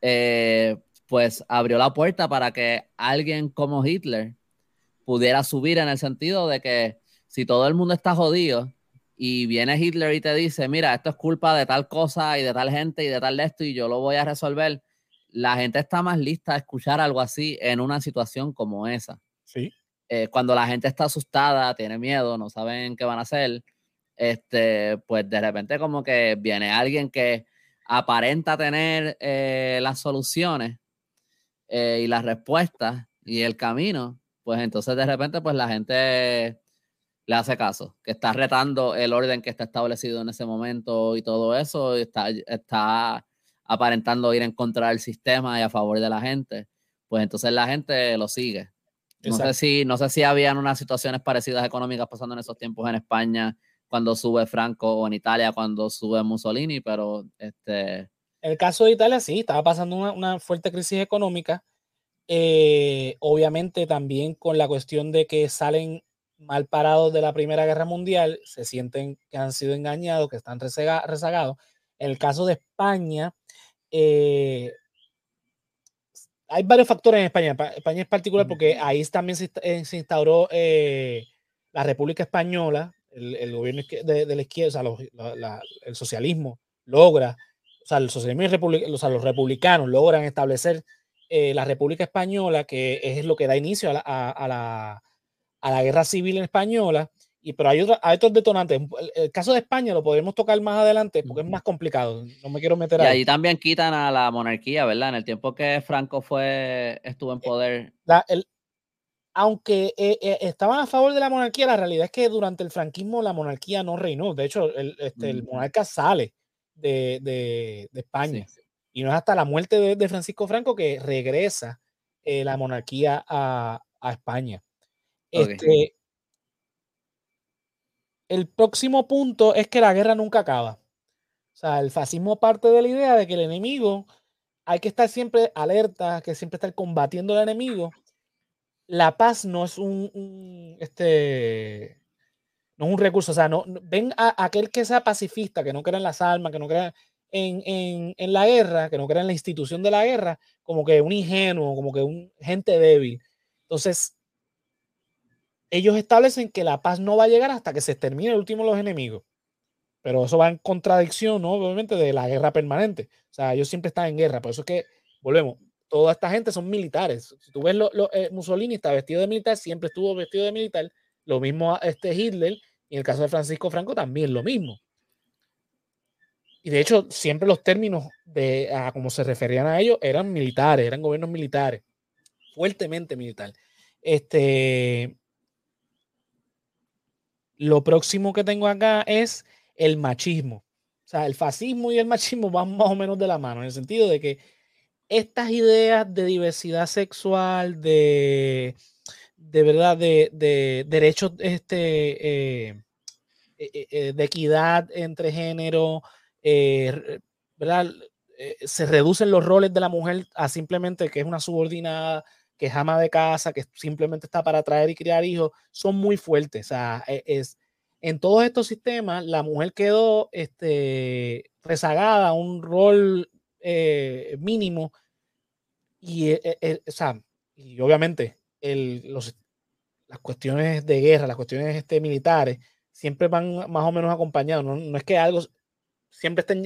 eh, pues abrió la puerta para que alguien como Hitler pudiera subir en el sentido de que si todo el mundo está jodido y viene Hitler y te dice, mira, esto es culpa de tal cosa y de tal gente y de tal de esto y yo lo voy a resolver, la gente está más lista a escuchar algo así en una situación como esa. Sí. Eh, cuando la gente está asustada, tiene miedo, no saben qué van a hacer, este, pues de repente como que viene alguien que aparenta tener eh, las soluciones eh, y las respuestas y el camino, pues entonces de repente pues la gente le hace caso, que está retando el orden que está establecido en ese momento y todo eso, está, está aparentando ir en contra del sistema y a favor de la gente, pues entonces la gente lo sigue. No sé, si, no sé si habían unas situaciones parecidas económicas pasando en esos tiempos en España cuando sube Franco o en Italia cuando sube Mussolini, pero este... El caso de Italia sí, estaba pasando una, fuerte crisis económica, eh, obviamente también con la cuestión de que salen mal parados de la Primera Guerra Mundial, se sienten que han sido engañados, que están rezagados. En el caso de España, eh, hay varios factores en España. España es particular porque ahí también se, eh, instauró eh, la República Española, el, gobierno de, la izquierda, o sea, el socialismo logra, o sea, el socialismo y o sea, los republicanos logran establecer la República Española, que es lo que da inicio a la a la guerra civil española. Y, pero hay, otros detonantes. El, caso de España lo podemos tocar más adelante porque es más complicado. No me quiero meter ahí. Y ahí también quitan a la monarquía, ¿verdad? En el tiempo que Franco fue, estuvo en eh, poder. aunque eh, eh, estaban a favor de la monarquía, la realidad es que durante el franquismo la monarquía no reinó. De hecho, el, este, el monarca sale de, de, de España. Y no es hasta la muerte de, de Francisco Franco que regresa la monarquía a, a España. Este, el próximo punto es que la guerra nunca acaba. O sea, el fascismo parte de la idea de que el enemigo hay que estar siempre alerta, que siempre estar combatiendo al enemigo. La paz no es un, este, no es un recurso. O sea, no, ven a, aquel que sea pacifista, que no crea en las armas, que no crea en, en, en, la guerra, que no crea en la institución de la guerra, como que un ingenuo, como que un gente débil. Entonces, ellos establecen que la paz no va a llegar hasta que se termine el último de los enemigos. Pero eso va en contradicción, ¿no? Obviamente, de la guerra permanente. O sea, ellos siempre están en guerra. Por eso es que, volvemos, toda esta gente son militares. Si tú ves, lo, eh, Mussolini está vestido de militar, siempre estuvo vestido de militar. Lo mismo este Hitler, y en el caso de Francisco Franco también lo mismo. Y de hecho, siempre los términos de a cómo se referían a ellos eran militares, eran gobiernos militares, fuertemente militares. Este, lo próximo que tengo acá es el machismo. O sea, el fascismo y el machismo van más o menos de la mano, en el sentido de que estas ideas de diversidad sexual, de, de verdad, de, derechos este, eh, eh, eh, de equidad entre género, ¿verdad? se reducen los roles de la mujer a simplemente que es una subordinada, que es ama de casa, que simplemente está para traer y criar hijos, son muy fuertes. O sea, e, es, en todos estos sistemas, la mujer quedó este, rezagada un rol eh, mínimo y, eh, eh, o sea, y obviamente el, los, las cuestiones de guerra, las cuestiones este, militares, siempre van más o menos acompañados. No, no es que algo siempre estén,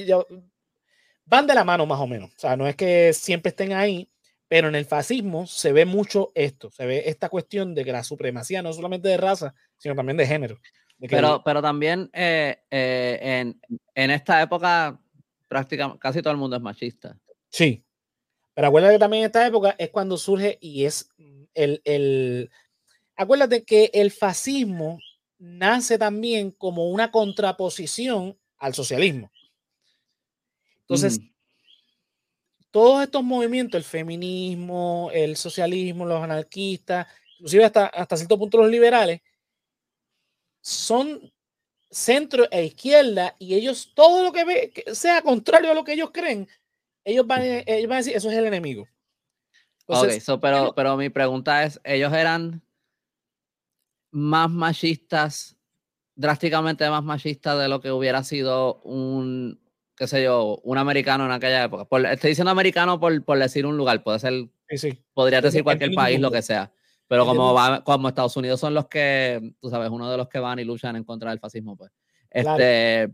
van de la mano más o menos. O sea, no es que siempre estén ahí, pero en el fascismo se ve mucho esto, se ve esta cuestión de que la supremacía no solamente de raza, sino también de género. pero, pero también eh, eh, en, esta época prácticamente casi todo el mundo es machista. Sí, pero acuérdate que también en esta época es cuando surge y es el, el... Acuérdate que el fascismo nace también como una contraposición al socialismo. Entonces, todos estos movimientos, el feminismo, el socialismo, los anarquistas, inclusive hasta, hasta cierto punto los liberales, son centro e izquierda y ellos todo lo que, ve, que sea contrario a lo que ellos creen, ellos van, ellos van a decir, eso es el enemigo. ok, pero, pero mi pregunta es, ¿ellos eran más machistas, drásticamente más machistas de lo que hubiera sido un, qué sé yo, un americano en aquella época? estoy diciendo americano por, por, decir un lugar, puede ser, sí, podría decir cualquier país, lo que sea. Pero como, va, como Estados Unidos son los que, tú sabes, uno de los que van y luchan en contra del fascismo, pues. Este,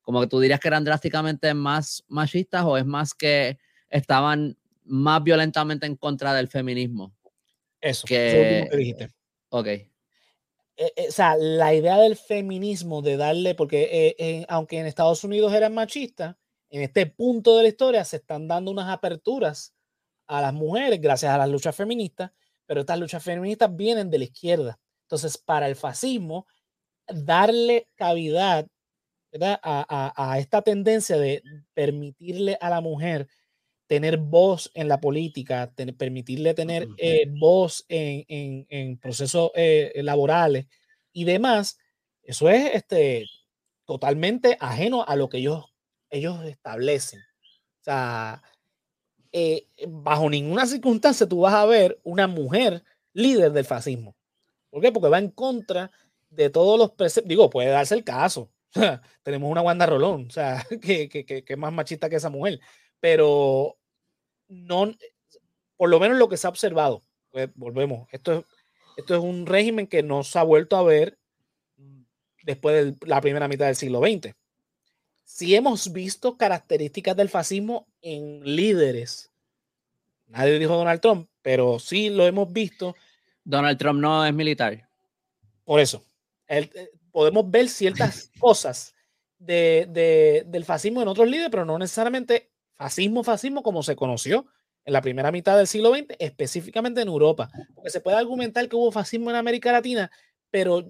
como que tú dirías que eran drásticamente más machistas o es más que estaban más violentamente en contra del feminismo. Eso, que, que dijiste. Ok. Eh, eh, o sea, la idea del feminismo, de darle, porque eh, aunque en Estados Unidos eran machistas, en este punto de la historia se están dando unas aperturas a las mujeres gracias a las luchas feministas pero estas luchas feministas vienen de la izquierda. Entonces, para el fascismo, darle cavidad A, esta tendencia de permitirle a la mujer tener voz en la política, permitirle tener eh, voz en, procesos eh, laborales y demás, eso es este, totalmente ajeno a lo que ellos, ellos establecen. O sea, eh, bajo ninguna circunstancia tú vas a ver una mujer líder del fascismo. ¿Por qué? Porque va en contra de todos los preceptos. Digo, puede darse el caso. Tenemos una Wanda Rolón, o sea, que, que, que, es más machista que esa mujer. Pero no, por lo menos lo que se ha observado, pues volvemos, esto es, esto es un régimen que no se ha vuelto a ver después de la primera mitad del siglo XX si hemos visto características del fascismo en líderes. Nadie dijo Donald Trump, pero sí lo hemos visto. Donald Trump no es militar. Por eso, eh, podemos ver ciertas cosas de, del fascismo en otros líderes, pero no necesariamente fascismo, fascismo como se conoció en la primera mitad del siglo XX, específicamente en Europa. Porque se puede argumentar que hubo fascismo en América Latina, pero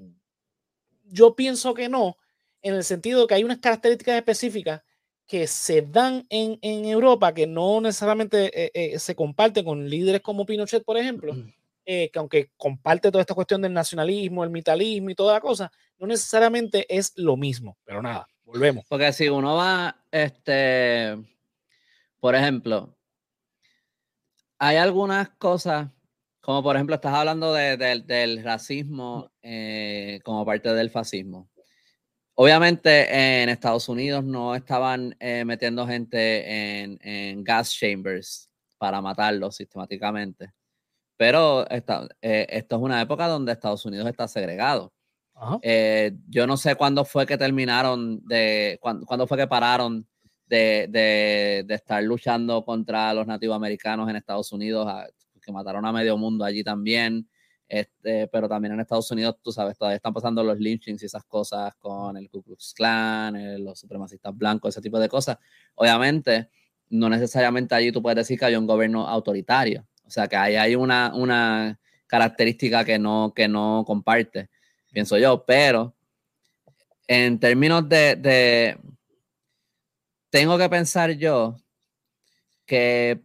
yo pienso que no, en el sentido de que hay unas características específicas que se dan en, Europa que no necesariamente eh, eh, se comparten con líderes como Pinochet, por ejemplo, eh, que aunque comparte toda esta cuestión del nacionalismo, el mitalismo y toda la cosa, no necesariamente es lo mismo. Pero nada, volvemos. Porque si uno va, este, por ejemplo, hay algunas cosas, como por ejemplo, estás hablando del racismo como parte del fascismo. Obviamente en Estados Unidos no estaban eh, metiendo gente en, gas chambers para matarlos sistemáticamente, pero esta, eh, esto es una época donde Estados Unidos está segregado. Eh, yo no sé cuándo fue que terminaron de, cuándo, fue que pararon de, de, estar luchando contra los nativos americanos en Estados Unidos, que mataron a medio mundo allí también. Este, pero también en Estados Unidos, tú sabes, todavía están pasando los lynchings y esas cosas con el Ku Klux Klan, eh, los supremacistas blancos, ese tipo de cosas. Obviamente, no necesariamente allí tú puedes decir que hay un gobierno autoritario. O sea, que ahí hay una, una característica que no, que no comparte, pienso yo. Pero en términos de, de tengo que pensar yo que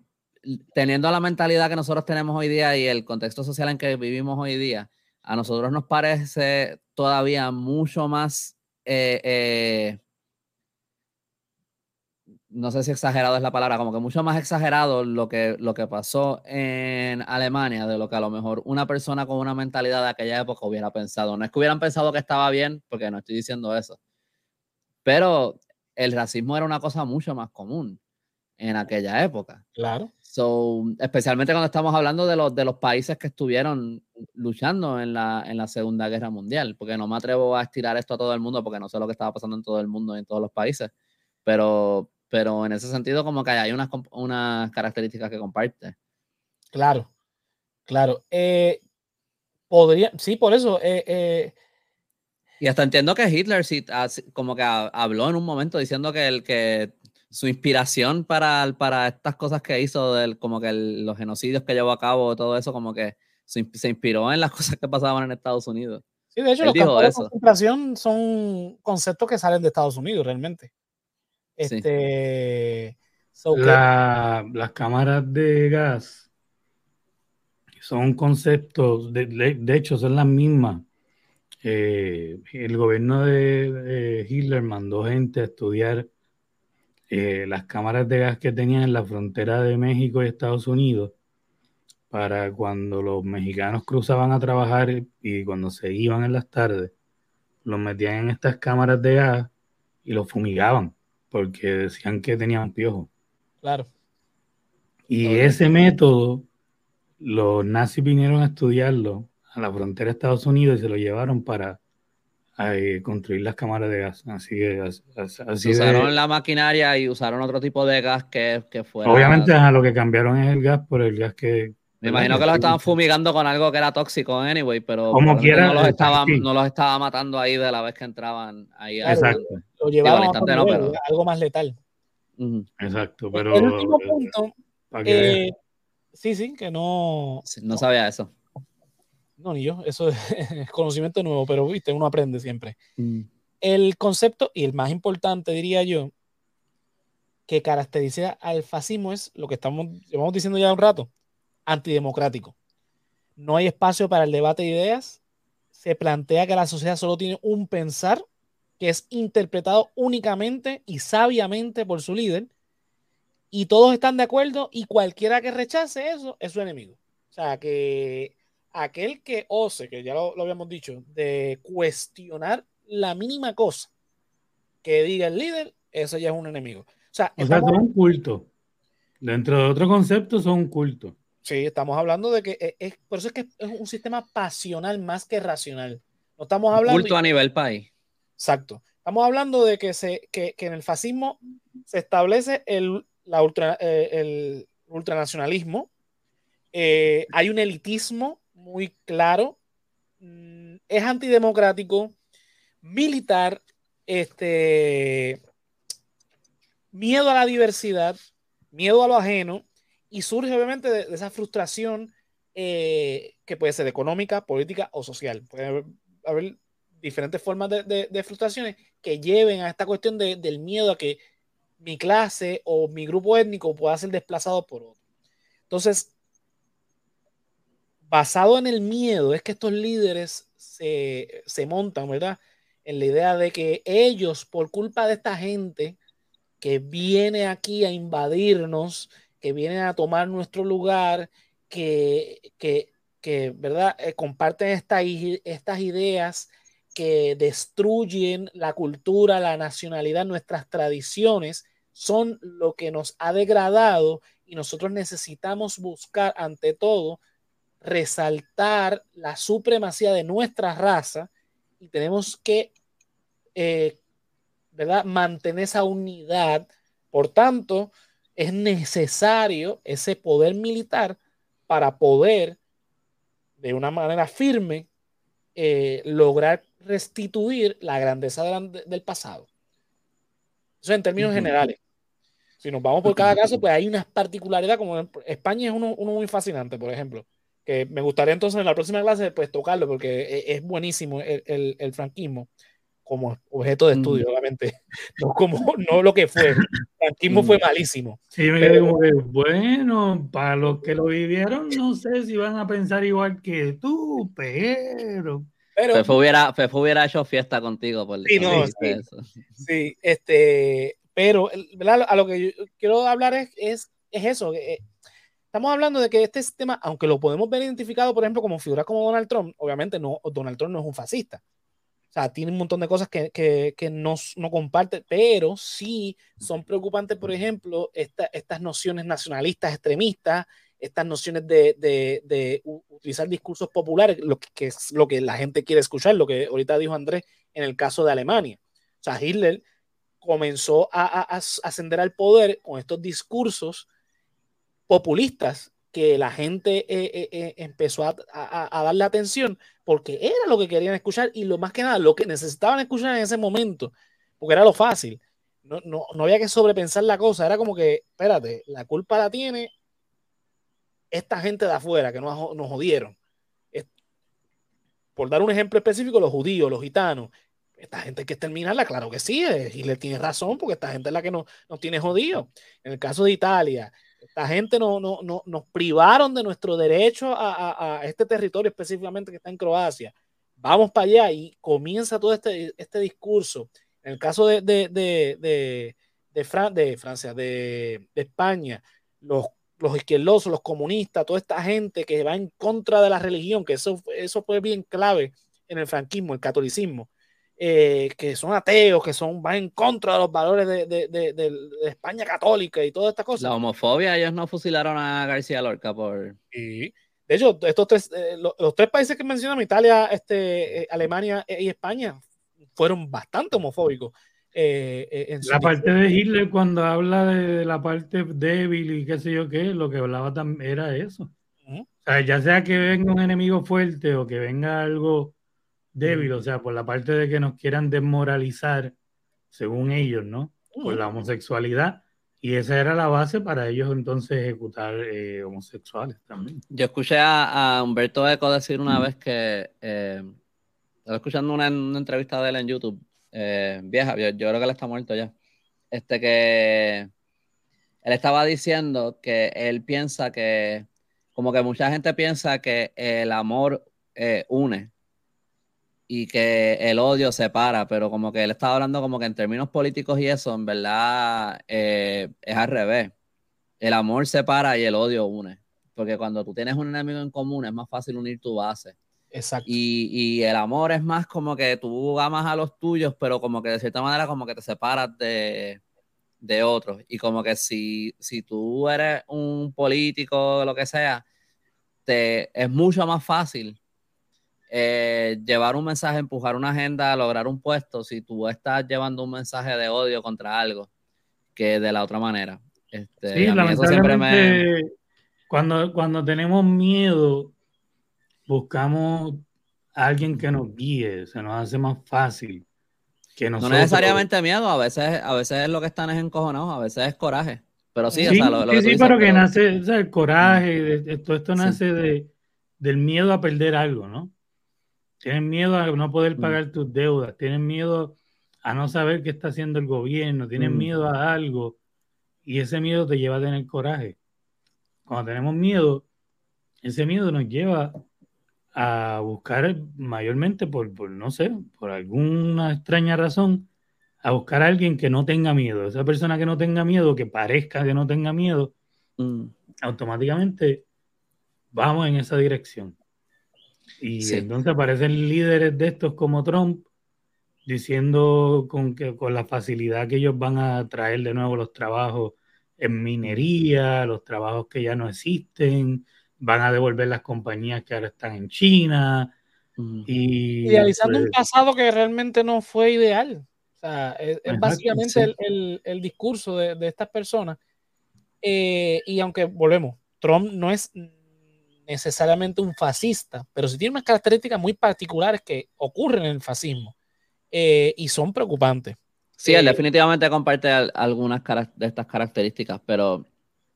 teniendo la mentalidad que nosotros tenemos hoy día y el contexto social en que vivimos hoy día, a nosotros nos parece todavía mucho más, eh, eh, no sé si exagerado es la palabra, como que mucho más exagerado lo que, lo que pasó en Alemania de lo que a lo mejor una persona con una mentalidad de aquella época hubiera pensado. No es que hubieran pensado que estaba bien, porque no estoy diciendo eso, pero el racismo era una cosa mucho más común en aquella época. Claro. So, especialmente cuando estamos hablando de los, de los países que estuvieron luchando en la, en la Segunda Guerra Mundial, porque no me atrevo a estirar esto a todo el mundo porque no sé lo que estaba pasando en todo el mundo y en todos los países, pero, pero en ese sentido como que hay unas, unas características que comparte. Claro, claro. Eh, podría, sí, por eso. Eh, eh, y hasta entiendo que Hitler sí, como que habló en un momento diciendo que el que su inspiración para, para estas cosas que hizo, del, como que los genocidios que llevó a cabo, todo eso, como que se, inspiró en las cosas que pasaban en Estados Unidos. Sí, de hecho, los campos de concentración son conceptos que salen de Estados Unidos realmente. Este, las cámaras de gas son conceptos, de, de hecho, son las mismas eh, el gobierno de, Hitler mandó gente a estudiar eh, las cámaras de gas que tenían en la frontera de México y Estados Unidos para cuando los mexicanos cruzaban a trabajar y cuando se iban en las tardes, los metían en estas cámaras de gas y los fumigaban porque decían que tenían piojo. Claro. Y ese método, los nazis vinieron a estudiarlo a la frontera de Estados Unidos y se lo llevaron para eh, construir las cámaras de gas. Así que así, usaron la maquinaria y usaron otro tipo de gas que, que fuera. Obviamente, a lo que cambiaron es el gas por el gas que. Me imagino que los estaban fumigando con algo que era tóxico, anyway, pero Como quiera, no, los estaba, no los estaba matando ahí de la vez que entraban ahí. Exacto. Lo llevaban a algo más letal. Exacto, pero. El último punto. Eh, sí, sí, que no. no sabía eso. No, ni yo, eso es, conocimiento nuevo, pero viste, uno aprende siempre. Mm. El concepto, y el más importante, diría yo, que caracteriza al fascismo es lo que estamos llevamos diciendo ya un rato, antidemocrático. No hay espacio para el debate de ideas. Se plantea que la sociedad solo tiene un pensar que es interpretado únicamente y sabiamente por su líder. Y todos están de acuerdo y cualquiera que rechace eso es su enemigo. O sea que aquel que ose, que ya lo, habíamos dicho, de cuestionar la mínima cosa que diga el líder, eso ya es un enemigo. O sea, son un culto. Dentro de otro concepto, son un culto. Sí, estamos hablando de que e, es, por eso es que es un sistema pasional más que racional. No estamos hablando. Culto a nivel país. Exacto. Estamos hablando de que, se, que, en el fascismo se establece el, la ultra, eh, el ultranacionalismo, eh, hay un elitismo muy claro. Mm, es antidemocrático, militar, este, miedo a la diversidad, miedo a lo ajeno, y surge obviamente de, esa frustración eh, que puede ser económica, política o social. Puede haber, diferentes formas de, frustraciones que lleven a esta cuestión del miedo a que mi clase o mi grupo étnico pueda ser desplazado por otro. Entonces, basado en el miedo, es que estos líderes se, montan, ¿verdad? En la idea de que ellos, por culpa de esta gente que viene aquí a invadirnos, que viene a tomar nuestro lugar, que, que, ¿verdad? Eh, comparten estas ideas que destruyen la cultura, la nacionalidad, nuestras tradiciones, son lo que nos ha degradado y nosotros necesitamos buscar ante todo resaltar la supremacía de nuestra raza y tenemos que eh, ¿verdad? mantener esa unidad. Por tanto, es necesario ese poder militar para poder, de una manera firme, eh, lograr restituir la grandeza del pasado. Eso en términos generales. Si nos vamos por cada caso, pues hay unas particularidades, como España es uno muy fascinante, por ejemplo que me gustaría entonces en la próxima clase pues tocarlo porque e, es, buenísimo el, el, franquismo como objeto de estudio, obviamente, no como no lo que fue. El franquismo fue malísimo. Sí, me quedé como que, bueno, para los que lo vivieron, no sé si van a pensar igual que tú, pero. Pero Fefo hubiera, hubiera hecho fiesta contigo por sí, no, sí, sí, este, pero a lo que yo quiero hablar es, es, es eso, eh, Estamos hablando de que este sistema, aunque lo podemos ver identificado, por ejemplo, como figuras como Donald Trump, obviamente no, Donald Trump no es un fascista. O sea, tiene un montón de cosas que, que, que no, no, comparte, pero sí son preocupantes, por ejemplo, esta, estas nociones nacionalistas extremistas, estas nociones de, de, de, utilizar discursos populares, lo que, es lo que la gente quiere escuchar, lo que ahorita dijo Andrés en el caso de Alemania. O sea, Hitler comenzó a, a, a ascender al poder con estos discursos populistas que la gente eh, eh, eh, empezó a, darle atención porque era lo que querían escuchar y lo más que nada, lo que necesitaban escuchar en ese momento, porque era lo fácil. No, no, no había que sobrepensar la cosa, era como que, espérate, la culpa la tiene esta gente de afuera que nos, nos jodieron. por dar un ejemplo específico, los judíos, los gitanos, esta gente hay que exterminarla, claro que sí, y le tiene razón, porque esta gente es la que nos, nos tiene jodido. En el caso de Italia, la gente no, no, nos privaron de nuestro derecho a, a, este territorio específicamente que está en Croacia. vamos para allá y comienza todo este, este discurso. En el caso de, de, de, de, de Francia, de, España, los, los izquierdosos, los comunistas, toda esta gente que va en contra de la religión, que eso, eso fue bien clave en el franquismo, el catolicismo, eh, que son ateos, que son, van en contra de los valores de, de, de, España católica y todas estas cosas. La homofobia, ellos no fusilaron a García Lorca por... Sí. De hecho, estos tres, eh, los, tres países que mencionan, Italia, este, eh, Alemania y España, fueron bastante homofóbicos. en la parte de Hitler, cuando habla de la parte débil y qué sé yo qué, lo que hablaba también era eso. O sea, ya sea que venga un enemigo fuerte o que venga algo débil, o sea, por la parte de que nos quieran desmoralizar, según ellos, ¿no? Por la homosexualidad. Y esa era la base para ellos entonces ejecutar eh, homosexuales también. Yo escuché a, Humberto Eco decir una vez que, eh, estaba escuchando una, entrevista de él en YouTube, eh, vieja, yo, creo que él está muerto ya, este que él estaba diciendo que él piensa que, como que mucha gente piensa que el amor une, y que el odio separa, pero como que él estaba hablando como que en términos políticos y eso, en verdad eh, es al revés. El amor separa y el odio une. Porque cuando tú tienes un enemigo en común es más fácil unir tu base. Exacto. Y, y, el amor es más como que tú amas a los tuyos, pero como que de cierta manera como que te separas de, de otros. Y como que si, si tú eres un político o lo que sea, te, es mucho más fácil eh, llevar un mensaje, empujar una agenda, lograr un puesto, si tú estás llevando un mensaje de odio contra algo que de la otra manera. Este, sí, lamentablemente, cuando, cuando tenemos miedo, buscamos a alguien que nos guíe, se nos hace más fácil. Que nosotros... No necesariamente miedo, a veces, a veces es lo que están es encojonados, a veces es coraje. Pero sí, sí, lo, sí, sí pero que nace, o sea, el coraje, todo esto nace de, del miedo a perder algo, ¿no? Tienen miedo a no poder mm. pagar tus deudas, tienen miedo a no saber qué está haciendo el gobierno, tienen mm. miedo a algo y ese miedo te lleva a tener coraje. Cuando tenemos miedo, ese miedo nos lleva a buscar mayormente por, no sé, por alguna extraña razón, a buscar a alguien que no tenga miedo. Esa persona que no tenga miedo, que parezca que no tenga miedo, mm. automáticamente vamos en esa dirección. Y entonces aparecen líderes de estos como Trump diciendo con, que, con la facilidad que ellos van a traer de nuevo los trabajos en minería, los trabajos que ya no existen, van a devolver las compañías que ahora están en China. Y, Idealizando un pues pasado que realmente no fue ideal. O sea, es, básicamente el, el, discurso de, de estas personas. Eh, y aunque volvemos, Trump no es necesariamente un fascista, pero sí tiene unas características muy particulares que ocurren en el fascismo eh, y son preocupantes. Sí, él eh, definitivamente comparte algunas de estas características, pero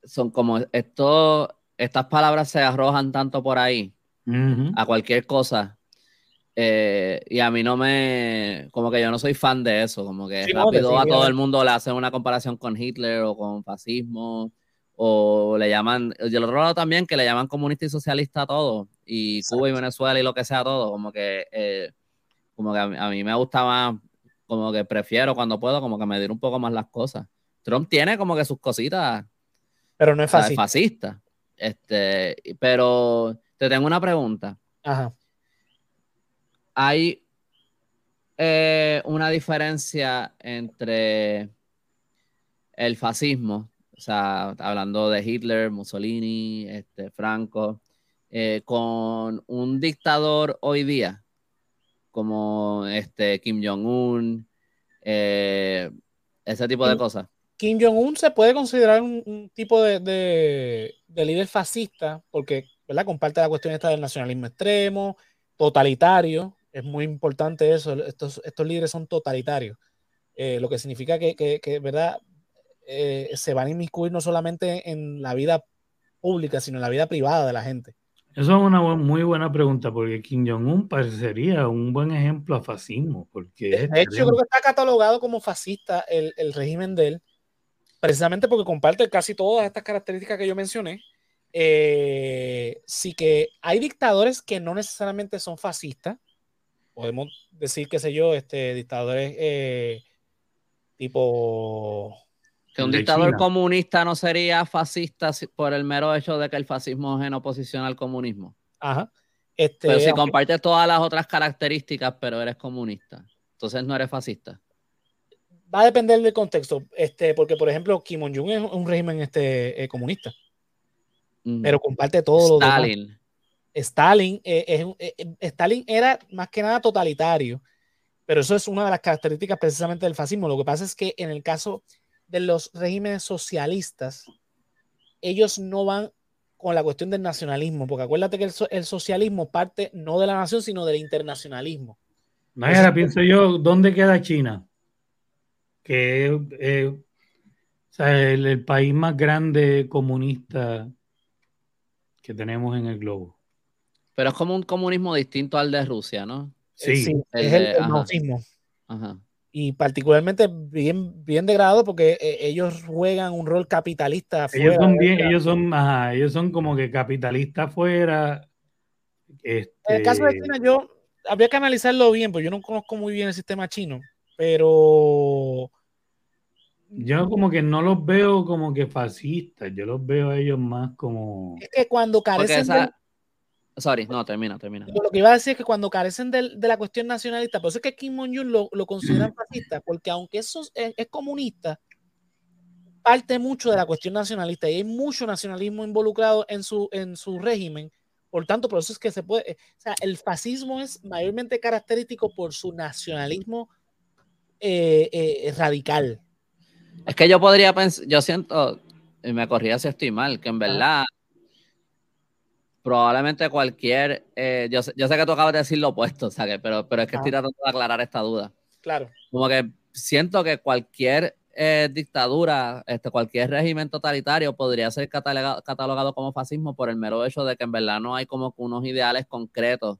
son como esto, estas palabras se arrojan tanto por ahí a cualquier cosa. Eh, y a mí no me, como que yo no soy fan de eso, como que rápido a todo el mundo le hacen una comparación con Hitler o con fascismo o le llaman, y el otro lado también que le llaman comunista y socialista a todo, y Cuba y Venezuela y lo que sea todo, como que, eh, como que a mí, me gusta más, como que prefiero cuando puedo, como que medir un poco más las cosas. Trump tiene como que sus cositas. Pero no es fascista. fascista. Este, pero te tengo una pregunta. Ajá. Hay eh, una diferencia entre el fascismo o sea, hablando de Hitler, Mussolini, este, Franco, eh, con un dictador hoy día, como este Kim Jong-un, eh, ese tipo de cosas. Kim Jong-un se puede considerar un, tipo de, líder fascista, porque ¿verdad? comparte la cuestión esta del nacionalismo extremo, totalitario, es muy importante eso, estos, estos líderes son totalitarios, eh, lo que significa que, que, ¿verdad? Eh, se van a inmiscuir no solamente en la vida pública, sino en la vida privada de la gente. Eso es una muy buena pregunta, porque Kim Jong-un parecería un buen ejemplo a fascismo. Porque de, hecho, yo creo que está catalogado como fascista el, régimen de él, precisamente porque comparte casi todas estas características que yo mencioné. Eh, sí que hay dictadores que no necesariamente son fascistas, podemos decir, qué sé yo, este, dictadores eh, tipo... Que un dictador comunista no sería fascista por el mero hecho de que el fascismo es en oposición al comunismo. Ajá. Este, pero si compartes todas las otras características, pero eres comunista, entonces no eres fascista. Va a depender del contexto, este, porque por ejemplo, Kim Jong-un es un régimen este, eh, comunista, mm. pero comparte todo Stalin. Stalin, eh, eh, eh, Stalin era más que nada totalitario, pero eso es una de las características precisamente del fascismo. Lo que pasa es que en el caso de los regímenes socialistas, ellos no van con la cuestión del nacionalismo, porque acuérdate que el, socialismo parte no de la nación, sino del internacionalismo. Ahora pienso yo, ¿dónde queda China? Que es el país más grande comunista que tenemos en el globo. Pero es como un comunismo distinto al de Rusia, ¿no? Sí, es el, el Y particularmente bien, bien degradado porque eh, ellos juegan un rol capitalista. Ellos son bien, ellos son, ajá, ellos son como que capitalistas afuera. En el caso de este China, yo habría que analizarlo bien, porque yo no conozco muy bien el sistema chino, pero yo como que no los veo como que fascistas, yo los veo a ellos más como... Es que cuando carecen Sorry, no, termina, termina. Lo que iba a decir es que cuando carecen de, la cuestión nacionalista, por eso es que Kim Jong-un lo, lo, consideran fascista, porque aunque eso es, comunista, parte mucho de la cuestión nacionalista y hay mucho nacionalismo involucrado en su, en su régimen. Por tanto, por eso es que se puede, o sea, el fascismo es mayormente característico por su nacionalismo eh, eh, radical. Es que yo podría pensar, yo siento, y me corría si estoy mal, que en verdad probablemente cualquier, eh, yo, sé, que tú acabas de decir lo opuesto, Pero, pero es que estoy tratando de aclarar esta duda. Claro. Como que siento que cualquier eh, dictadura, este, cualquier régimen totalitario podría ser catalogado, catalogado, como fascismo por el mero hecho de que en verdad no hay como unos ideales concretos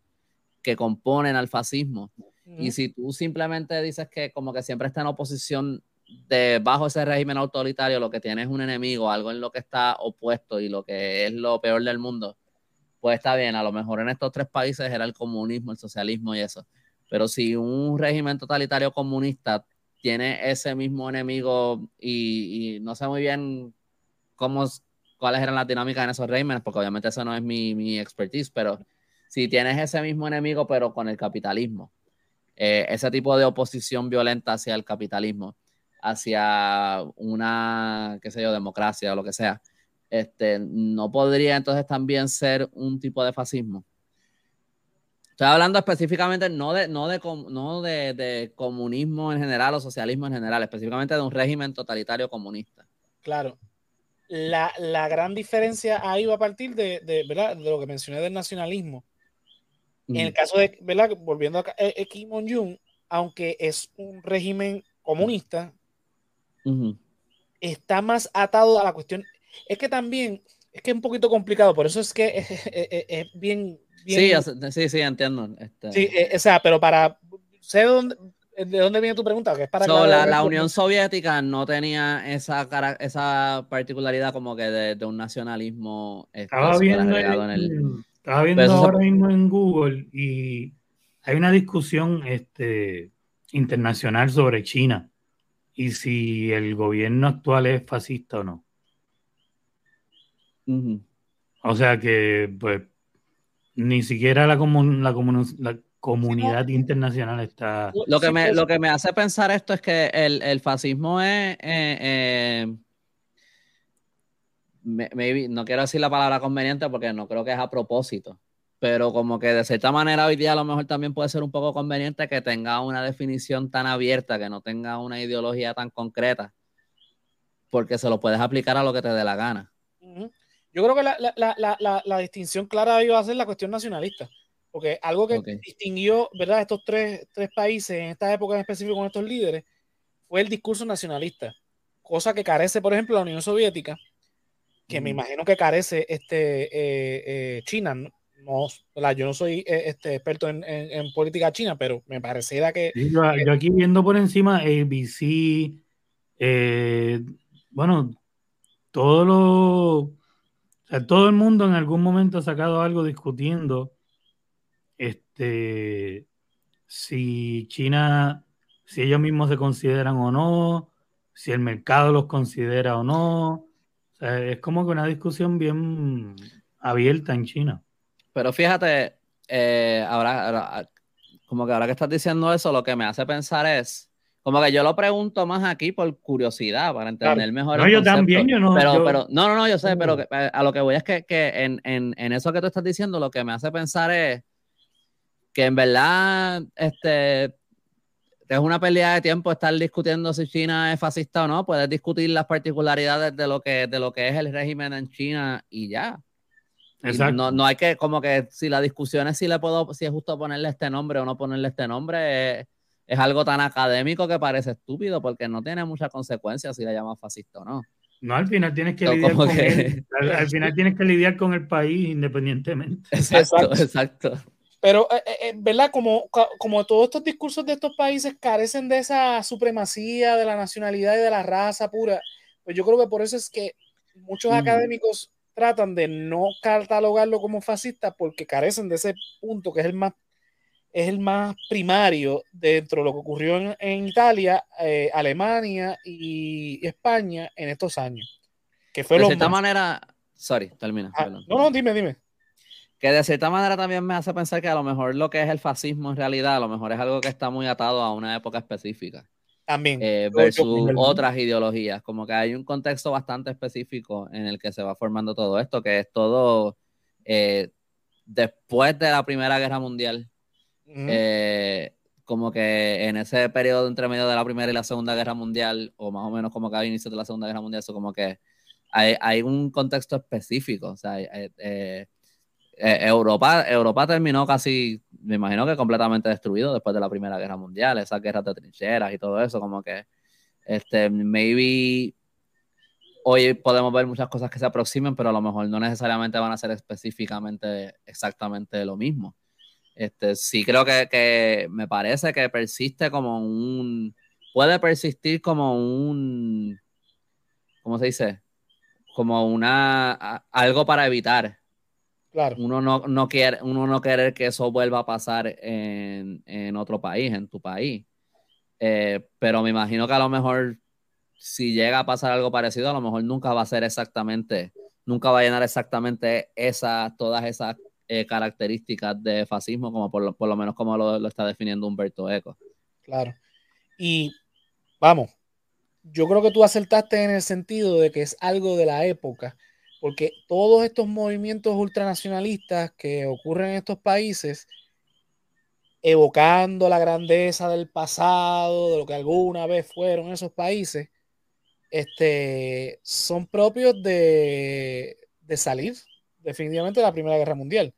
que componen al fascismo. Y si tú simplemente dices que como que siempre está en oposición de bajo ese régimen autoritario, lo que tiene es un enemigo, algo en lo que está opuesto y lo que es lo peor del mundo, pues está bien, a lo mejor en estos tres países era el comunismo, el socialismo y eso. Pero si un régimen totalitario comunista tiene ese mismo enemigo y, no sé muy bien cómo, cuáles eran las dinámicas en esos regímenes, porque obviamente eso no es mi, mi expertise, pero si tienes ese mismo enemigo, pero con el capitalismo, eh, ese tipo de oposición violenta hacia el capitalismo, hacia una, qué sé yo, democracia o lo que sea, este, no podría entonces también ser un tipo de fascismo. Estoy hablando específicamente no de, no de, no de, comunismo en general o socialismo en general, específicamente de un régimen totalitario comunista. Claro. La, gran diferencia ahí va a partir de, de, ¿verdad? de lo que mencioné del nacionalismo. En el caso de, ¿verdad? volviendo a eh, eh, Kim Jong-un, aunque es un régimen comunista, está más atado a la cuestión es que también, es que es un poquito complicado, por eso es que es, bien, Sí, sí, sí, entiendo. Este. Sí, eh, o sea, pero para, sé dónde, de dónde viene tu pregunta, que es para... la, Unión Soviética no tenía esa, esa particularidad como que de, un nacionalismo. Este, estaba viendo, estaba viendo ahora mismo en Google y hay una discusión este, internacional sobre China y si el gobierno actual es fascista o no. O sea que, pues, ni siquiera la, la, comunidad internacional está... Lo que, me, lo que me hace pensar esto es que el, fascismo es... Eh, eh, no quiero decir la palabra conveniente porque no creo que es a propósito, pero como que de cierta manera hoy día a lo mejor también puede ser un poco conveniente que tenga una definición tan abierta, que no tenga una ideología tan concreta, porque se lo puedes aplicar a lo que te dé la gana. Yo creo que la, distinción clara iba a ser la cuestión nacionalista, porque algo que distinguió, ¿verdad?, estos tres, países en esta época en específico con estos líderes fue el discurso nacionalista, cosa que carece, por ejemplo, la Unión Soviética, que me imagino que carece este, eh, eh, China. No, yo no soy eh, este, experto en, política china, pero me pareciera que... yo, aquí viendo por encima ABC, bueno, todo lo todo el mundo en algún momento ha sacado algo discutiendo este, si China, si ellos mismos se consideran o no, si el mercado los considera o no. es como que una discusión bien abierta en China. Pero fíjate, eh, ahora, como que ahora que estás diciendo eso, lo que me hace pensar es, como que yo lo pregunto más aquí por curiosidad, para entender mejor. No, yo también, yo no. Pero, pero, no, no, no, yo sé, pero eh, a lo que voy es que, que en, en, en, eso que tú estás diciendo, lo que me hace pensar es que en verdad, este, es una pérdida de tiempo estar discutiendo si China es fascista o no. Puedes discutir las particularidades de lo que, de lo que es el régimen en China y ya. No, no, hay que, como que si la discusión es si le puedo, si es justo ponerle este nombre o no ponerle este nombre, es, algo tan académico que parece estúpido porque no tiene muchas consecuencias si le llamas fascista o no. No, al final tienes que lidiar con al, final tienes que lidiar con el país independientemente. Exacto, exacto. Pero, eh, eh, eh, ¿verdad? Como, como todos estos discursos de estos países carecen de esa supremacía de la nacionalidad y de la raza pura, pues yo creo que por eso es que muchos académicos tratan de no catalogarlo como fascista porque carecen de ese punto que es el más, es el más primario dentro de lo que ocurrió en, Italia, eh, Alemania y España en estos años. Que fue de cierta manera, sorry, termina. Ah, no, no, dime, dime. Que de cierta manera también me hace pensar que a lo mejor lo que es el fascismo en realidad, a lo mejor es algo que está muy atado a una época específica. También. Eh, versus otras ideologías. Como que hay un contexto bastante específico en el que se va formando todo esto, que es todo eh, después de la Primera Guerra Mundial. Eh, como que en ese periodo entre medio de la Primera y la Segunda Guerra Mundial, o más o menos como que al inicio de la Segunda Guerra Mundial, eso como que hay, hay un contexto específico. O sea, Europa, Europa terminó casi me imagino que completamente destruido después de la Primera Guerra Mundial, esas guerras de trincheras y todo eso, como que, este, maybe hoy podemos ver muchas cosas que se aproximen, pero a lo mejor no necesariamente van a ser específicamente exactamente lo mismo. Este, sí creo que, que me parece que persiste como un, puede persistir como un, ¿cómo se dice? Como una, algo para evitar Claro. Uno no, no quiere, uno no quiere que eso vuelva a pasar en, en otro país, en tu país. Eh, pero me imagino que a lo mejor si llega a pasar algo parecido, a lo mejor nunca va a ser exactamente, nunca va a llenar exactamente esas, todas esas eh, características de fascismo, como por lo, por lo menos como lo, lo, está definiendo Humberto Eco. Claro. Y vamos, yo creo que tú acertaste en el sentido de que es algo de la época porque todos estos movimientos ultranacionalistas que ocurren en estos países, evocando la grandeza del pasado, de lo que alguna vez fueron esos países, este, son propios de, de salir definitivamente de la Primera Guerra Mundial.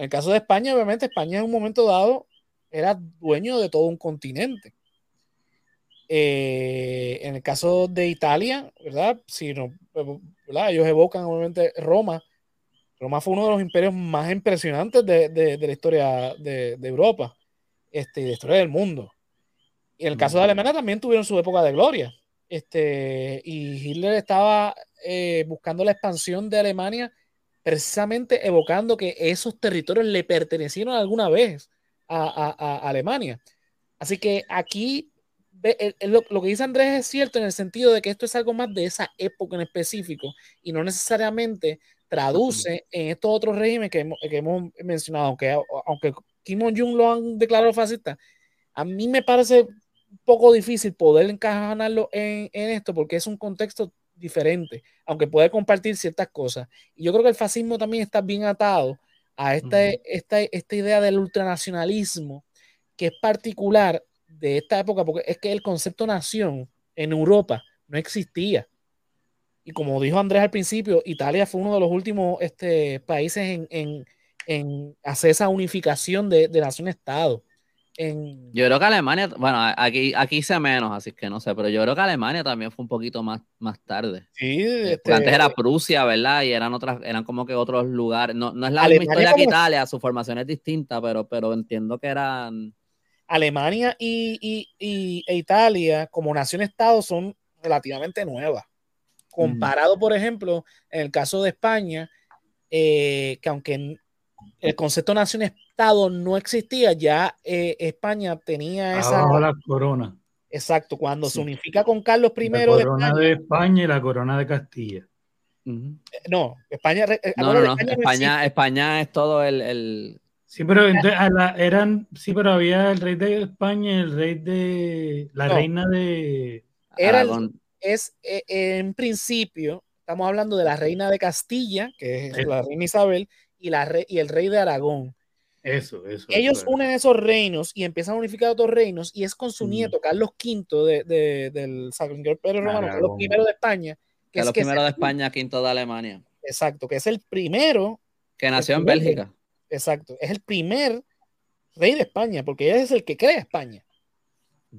En el caso de España, obviamente, España en un momento dado era dueño de todo un continente. Eh, en el caso de Italia, ¿verdad? Si no, ellos evocan obviamente Roma. Roma fue uno de los imperios más impresionantes de, la historia de, Europa este, y de la historia del mundo. Y en el caso de Alemania también tuvieron su época de gloria. Este, y Hitler estaba eh, buscando la expansión de Alemania precisamente evocando que esos territorios le pertenecieron alguna vez a Alemania. Así que aquí lo, que dice Andrés es cierto en el sentido de que esto es algo más de esa época en específico y no necesariamente traduce en estos otros regímenes que, hemos mencionado, aunque, aunque Kim Jong-un lo han declarado fascista, a mí me parece un poco difícil poder encajarlo en, en esto porque es un contexto diferente, aunque puede compartir ciertas cosas. Y yo creo que el fascismo también está bien atado a esta, esta, esta idea del ultranacionalismo que es particular de esta época, porque es que el concepto nación en Europa no existía. Y como dijo Andrés al principio, Italia fue uno de los últimos este, países en, hacer esa unificación de, nación-estado. Yo creo que Alemania, bueno, aquí, aquí sé menos, así que no sé, pero yo creo que Alemania también fue un poquito más, más tarde. Sí, este... antes era Prusia, ¿verdad? Y eran otras, eran como que otros lugares. No, es la misma historia que Italia, su formación es distinta, pero, pero entiendo que eran Alemania y, e Italia como nación-estado son relativamente nuevas. Comparado, por ejemplo, en el caso de España, eh, que aunque el concepto nación-estado no existía, ya eh, España tenía esa... la corona. Exacto, cuando se unifica con Carlos I la corona de España, y la corona de Castilla. No, España, España, España, es todo el, Sí, pero eran, sí, pero había el rey de España y el rey de la reina de era es eh, en principio estamos hablando de la reina de Castilla, que es la reina Isabel, y la y el rey de Aragón. Eso, eso. Ellos unen esos reinos y empiezan a unificar otros reinos, y es con su nieto, Carlos V de, del San Pedro Romano, Carlos I de España. Que Carlos I de España, quinto de Alemania. Exacto, que es el primero. Que nació en Bélgica. Exacto, es el primer rey de España, porque él es el que crea España.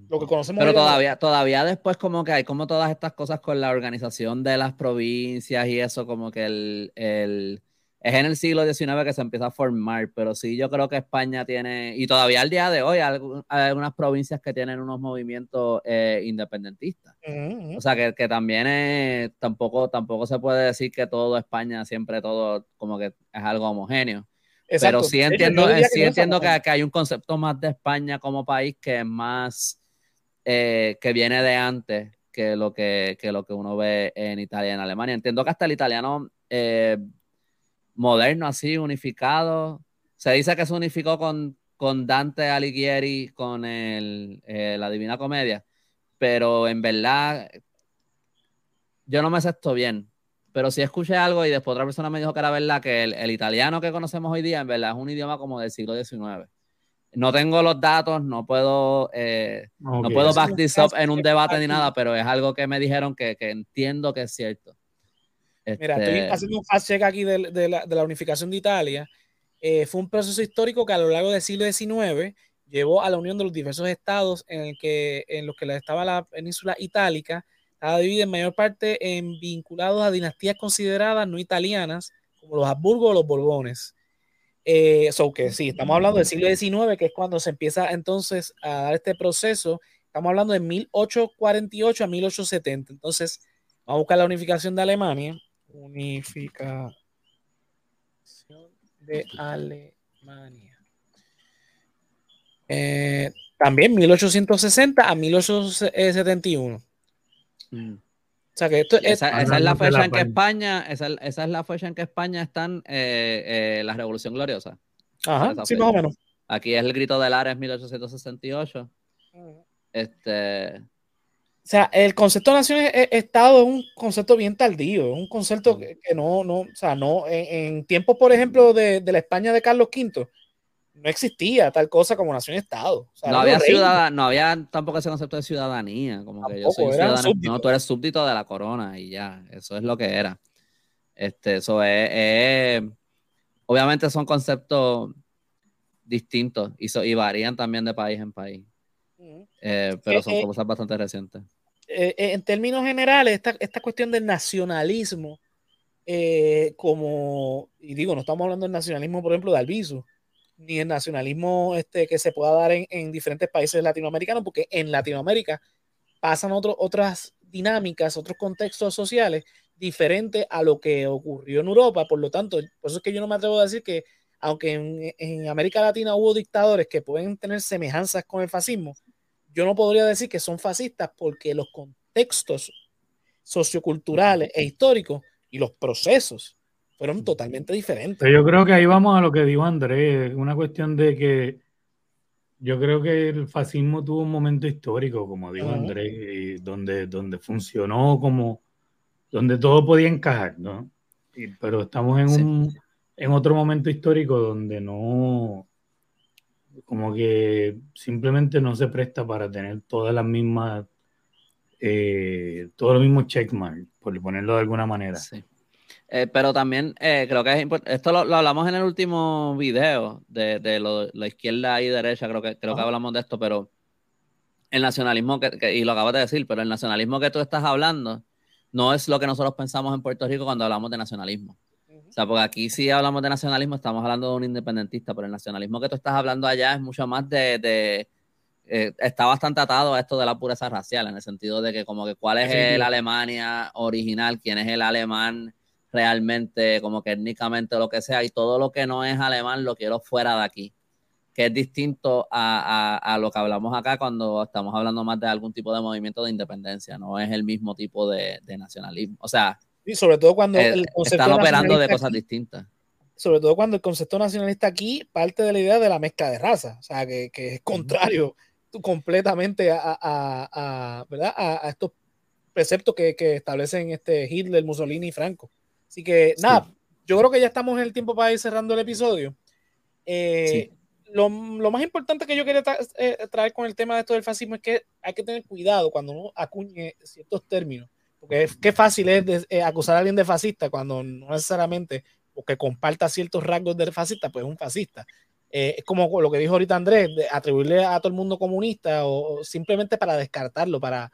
Lo que conocemos. Pero todavía, todavía después como que hay como todas estas cosas con la organización de las provincias y eso, como que el, el es en el siglo XIX que se empieza a formar, pero sí yo creo que España tiene, y todavía al día de hoy hay, algunas provincias que tienen unos movimientos eh, independentistas. O sea, que, que también tampoco, tampoco se puede decir que todo España, siempre todo como que es algo homogéneo. Pero sí entiendo, sí entiendo que, que, hay un concepto más de España como país que es más, eh, que viene de antes que lo que, que, lo que uno ve en Italia y en Alemania. Entiendo que hasta el italiano eh, moderno, así, unificado, se dice que se unificó con, con Dante Alighieri, con el, eh, la Divina Comedia, pero en verdad yo no me acepto bien pero si escuché algo y después otra persona me dijo que era verdad, que el, italiano que conocemos hoy día en verdad es un idioma como del siglo XIX. No tengo los datos, no puedo, eh, no puedo back this up en un debate ni nada, pero es algo que me dijeron que, que entiendo que es cierto. Mira, estoy este haciendo un fast check aquí de, de, la, de la, unificación de Italia. Eh, fue un proceso histórico que a lo largo del siglo XIX llevó a la unión de los diversos estados en, el que, en los que estaba la península itálica estaba dividida en mayor parte en vinculados a dinastías consideradas no italianas, como los Habsburgo o los Borbones. Eh, que sí, estamos hablando del siglo XIX, que es cuando se empieza entonces a dar este proceso. Estamos hablando de 1848 a 1870. Entonces, vamos a buscar la unificación de Alemania. Unificación de Alemania. Eh, también 1860 a 1871. Mm. O sea que esto, esa, es la fecha en que España, esa, es la fecha en que España están eh, eh, la Revolución Gloriosa. Ajá, sí, más o menos. Aquí es el grito del Ares 1868. Este. O sea, el concepto de nación-estado es un concepto bien tardío, es un concepto que, no, no, o sea, no, en, en tiempos, por ejemplo, de, de, la España de Carlos V, no existía tal cosa como nación-estado. no había no había tampoco ese concepto de ciudadanía, como que yo soy ciudadano. No, tú eres súbdito de la corona y ya, eso es lo que era. Este, eso es, obviamente son conceptos distintos y, y, varían también de país en país. Eh, pero eh, son eh, cosas bastante recientes. en términos generales, esta, esta cuestión del nacionalismo, como, y digo, no estamos hablando del nacionalismo, por ejemplo, de Alviso, ni el nacionalismo este, que se pueda dar en, diferentes países latinoamericanos, porque en Latinoamérica pasan otras dinámicas, otros contextos sociales diferentes a lo que ocurrió en Europa. Por lo tanto, por eso es que yo no me atrevo a decir que, aunque en, América Latina hubo dictadores que pueden tener semejanzas con el fascismo, yo no podría decir que son fascistas porque los contextos socioculturales e históricos y los procesos fueron totalmente diferentes. yo creo que ahí vamos a lo que dijo Andrés, una cuestión de que yo creo que el fascismo tuvo un momento histórico, como dijo Andrés, donde, donde funcionó como, donde todo podía encajar, ¿no? pero estamos en, un, en otro momento histórico donde no, como que simplemente no se presta para tener todas las mismas, eh, todos los mismos checkmarks, por ponerlo de alguna manera. Sí. Eh, pero también eh, creo que es importante, esto lo, hablamos en el último video de, de lo, la izquierda y derecha, creo que, creo que hablamos de esto, pero el nacionalismo, que, y lo acabas de decir, pero el nacionalismo que tú estás hablando no es lo que nosotros pensamos en Puerto Rico cuando hablamos de nacionalismo. O sea, porque aquí sí hablamos de nacionalismo, estamos hablando de un independentista, pero el nacionalismo que tú estás hablando allá es mucho más de... de eh, está bastante atado a esto de la pureza racial, en el sentido de que como que cuál es el Alemania original, quién es el alemán realmente como que étnicamente lo que sea y todo lo que no es alemán lo quiero fuera de aquí que es distinto a, lo que hablamos acá cuando estamos hablando más de algún tipo de movimiento de independencia, no es el mismo tipo de, nacionalismo. O sea, y sobre todo cuando eh, el concepto están operando de cosas distintas. Sobre todo cuando el concepto nacionalista aquí parte de la idea de la mezcla de raza, o sea, que, es contrario completamente a, ¿verdad? a, estos preceptos que, establecen este Hitler, Mussolini y Franco. Así que nada, yo creo que ya estamos en el tiempo para ir cerrando el episodio. Eh, lo, más importante que yo quería eh, traer con el tema de esto del fascismo es que hay que tener cuidado cuando uno acuñe ciertos términos, porque es, qué fácil es eh, acusar a alguien de fascista cuando no necesariamente porque comparta ciertos rasgos de fascista, pues es un fascista. Eh, es como lo que dijo ahorita Andrés, de atribuirle a todo el mundo comunista o, simplemente para descartarlo, para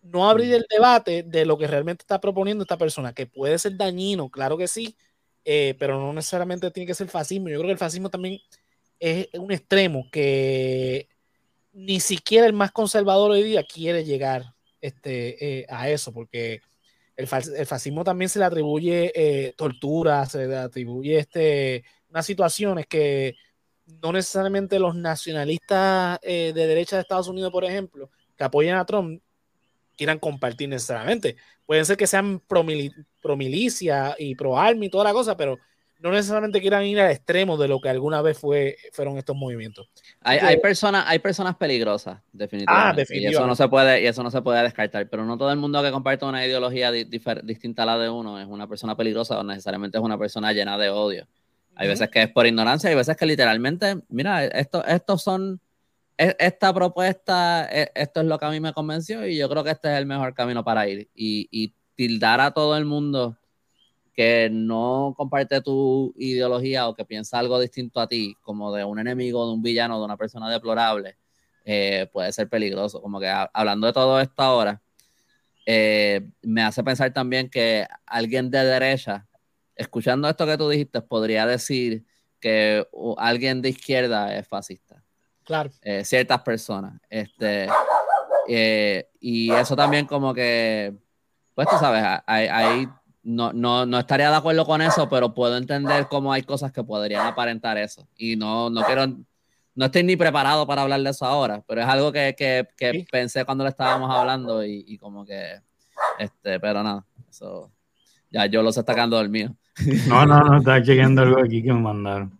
no abrir mm. el debate de lo que realmente está proponiendo esta persona, que puede ser dañino, claro que sí, eh, pero no necesariamente tiene que ser fascismo. Yo creo que el fascismo también es un extremo que ni siquiera el más conservador hoy día quiere llegar este, eh, a eso, porque el, fascismo también se le atribuye eh, tortura, se le atribuye este, unas situaciones que no necesariamente los nacionalistas de derecha de Estados Unidos, por ejemplo, que apoyan a Trump, quieran compartir necesariamente. Pueden ser que sean pro, milicia y pro army y toda la cosa, pero no necesariamente quieran ir al extremo de lo que alguna vez fue, fueron estos movimientos. Hay, hay, personas, hay personas peligrosas, definitivamente. Ah, Y eso no se puede, y eso no se puede descartar. Pero no todo el mundo que comparte una ideología distinta a la de uno es una persona peligrosa o necesariamente es una persona llena de odio. Hay veces que es por ignorancia, hay veces que literalmente, mira, esto, estos son e, esta propuesta, e, esto es lo que a mí me convenció y yo creo que este es el mejor camino para ir. Y, tildar a todo el mundo que no comparte tu ideología o que piensa algo distinto a ti, como de un enemigo, de un villano, de una persona deplorable, eh, puede ser peligroso. Como que hablando de todo esto ahora, eh, me hace pensar también que alguien de derecha, escuchando esto que tú dijiste, podría decir que alguien de izquierda es fascista. Claro. Eh, ciertas personas. Este, eh, y eso también como que, pues tú sabes, ahí no, no, no, estaría de acuerdo con eso, pero puedo entender cómo hay cosas que podrían aparentar eso. Y no, no quiero, no estoy ni preparado para hablar de eso ahora, pero es algo que, que, que pensé cuando le estábamos hablando y, y, como que, este, pero nada, eso, ya yo lo sé sacando del mío. No, no, no, está chequeando algo aquí que me mandaron.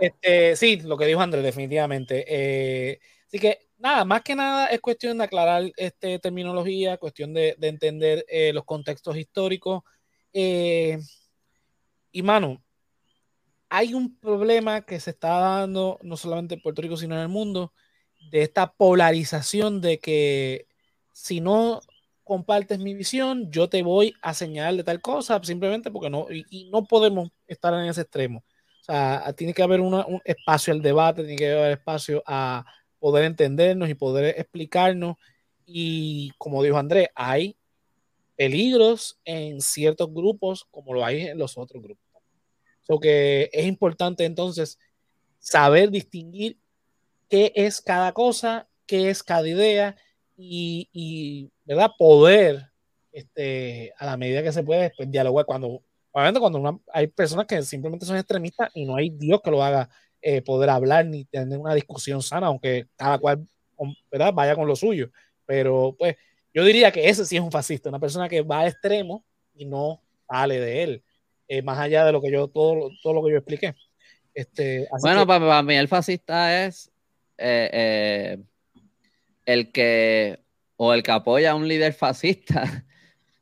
Este, sí, lo que dijo Andrés, definitivamente. Eh, así que nada, más que nada es cuestión de aclarar este, terminología, cuestión de, entender eh, los contextos históricos. Eh, y mano, hay un problema que se está dando no solamente en Puerto Rico, sino en el mundo, de esta polarización de que si no compartes mi visión, yo te voy a señalar de tal cosa, simplemente porque no, y no podemos estar en ese extremo. O sea, tiene que haber un espacio al debate, tiene que haber espacio a poder entendernos y poder explicarnos. Y como dijo Andrés, hay peligros en ciertos grupos como lo hay en los otros grupos. So que es importante entonces saber distinguir qué es cada cosa, qué es cada idea y, y ¿verdad? poder este, a la medida que se puede pues, dialogar cuando obviamente cuando hay personas que simplemente son extremistas y no hay Dios que lo haga eh, poder hablar ni tener una discusión sana, aunque cada cual ¿verdad? vaya con lo suyo. Pero pues yo diría que ese sí es un fascista, una persona que va a extremo y no sale de él, eh, más allá de lo que yo, todo, todo lo que yo expliqué. Este, bueno, para, mí el fascista es eh, el que o el que apoya a un líder fascista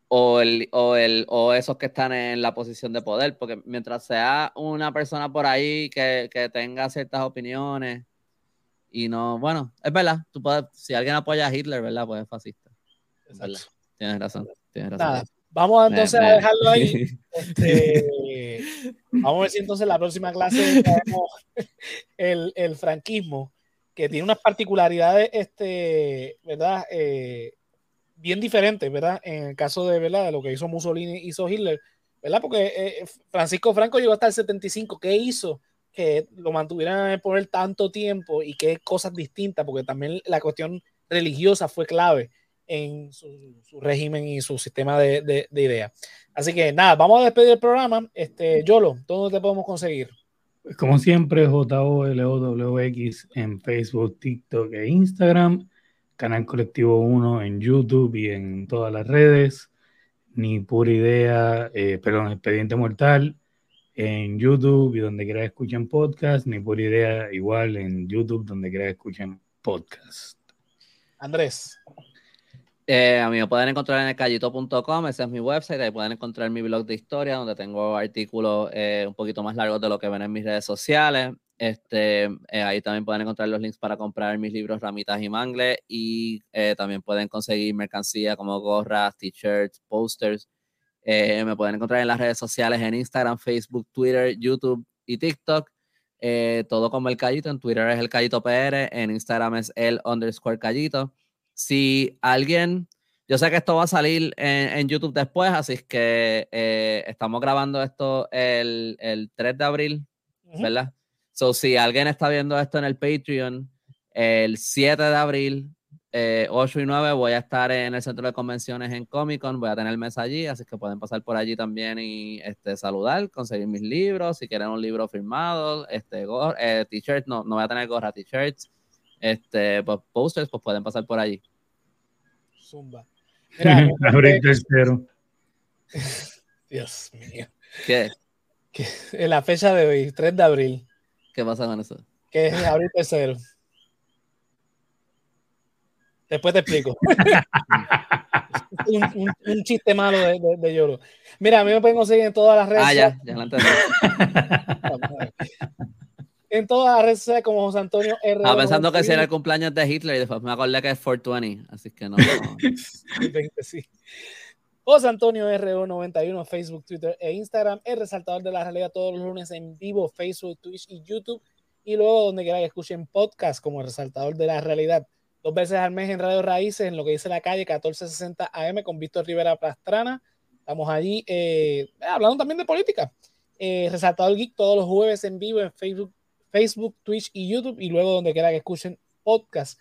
o, el, o, el, o esos que están en la posición de poder, porque mientras sea una persona por ahí que, que tenga ciertas opiniones y no, bueno, es verdad, tú puedes, si alguien apoya a Hitler, ¿verdad? Pues es fascista. Tienes razón, tienes razón. vamos entonces a dejarlo ahí. Este, vamos a ver si entonces la próxima clase el, el franquismo, que tiene unas particularidades, este, ¿verdad? Eh, bien diferente, ¿verdad? En el caso de, ¿verdad? de lo que hizo Mussolini, hizo Hitler, ¿verdad? Porque eh, Francisco Franco llegó hasta el 75. ¿Qué hizo? Que lo mantuvieran por el tanto tiempo y qué cosas distintas, porque también la cuestión religiosa fue clave. en su, régimen y su sistema de, de, ideas. Así que nada, vamos a despedir el programa. Este, Yolo, ¿dónde te podemos conseguir? Pues como siempre, JOLOWX en Facebook, TikTok e Instagram. Canal Colectivo 1 en YouTube y en todas las redes. Ni pura idea, eh, perdón, Expediente Mortal en YouTube y donde quiera escuchen podcast. Ni pura idea, igual en YouTube, donde quiera escuchen podcast. Andrés. Eh, a mí me pueden encontrar en elcallito.com, ese es mi website, ahí pueden encontrar mi blog de historia, donde tengo artículos eh, un poquito más largos de lo que ven en mis redes sociales. Este, eh, ahí también pueden encontrar los links para comprar mis libros Ramitas y Mangles y también pueden conseguir mercancía como gorras, t-shirts, posters. me pueden encontrar en las redes sociales en Instagram, Facebook, Twitter, YouTube y TikTok. todo como el Callito, en Twitter es el Callito PR, en Instagram es el underscore Callito si alguien, yo sé que esto va a salir en, YouTube después, así que eh, estamos grabando esto el, 3 de abril, ¿verdad? So, si alguien está viendo esto en el Patreon, el 7 de abril, 8 eh, y 9, voy a estar en el centro de convenciones en Comic Con, voy a tener mesa allí, así que pueden pasar por allí también y este, saludar, conseguir mis libros, si quieren un libro firmado, este, eh, t-shirts, no, no voy a tener gorra, t-shirts, este, pues, posters, pues pueden pasar por allí. Zumba. abril tercero. Dios mío. ¿Qué? En la fecha de hoy, 3 de abril. ¿Qué pasa con eso? Que es abril tercero. Después te explico. un, chiste malo de, de, lloro. Mira, a mí me pueden conseguir en todas las redes. Ah, ya, ya lo entendí. en todas las redes como José Antonio R. Ah, pensando que era el cumpleaños de Hitler y después me acordé que es 420, así que no. sí. José Antonio RO91, Facebook, Twitter e Instagram. El resaltador de la realidad todos los lunes en vivo, Facebook, Twitch y YouTube. Y luego donde quiera que escuchen podcast como resaltador de la realidad. Dos veces al mes en Radio Raíces, en lo que dice la calle 1460 AM con Víctor Rivera Pastrana. Estamos allí eh, hablando también de política. Eh, resaltador Geek todos los jueves en vivo en Facebook, Facebook, Twitch y YouTube, y luego donde quiera que escuchen podcast.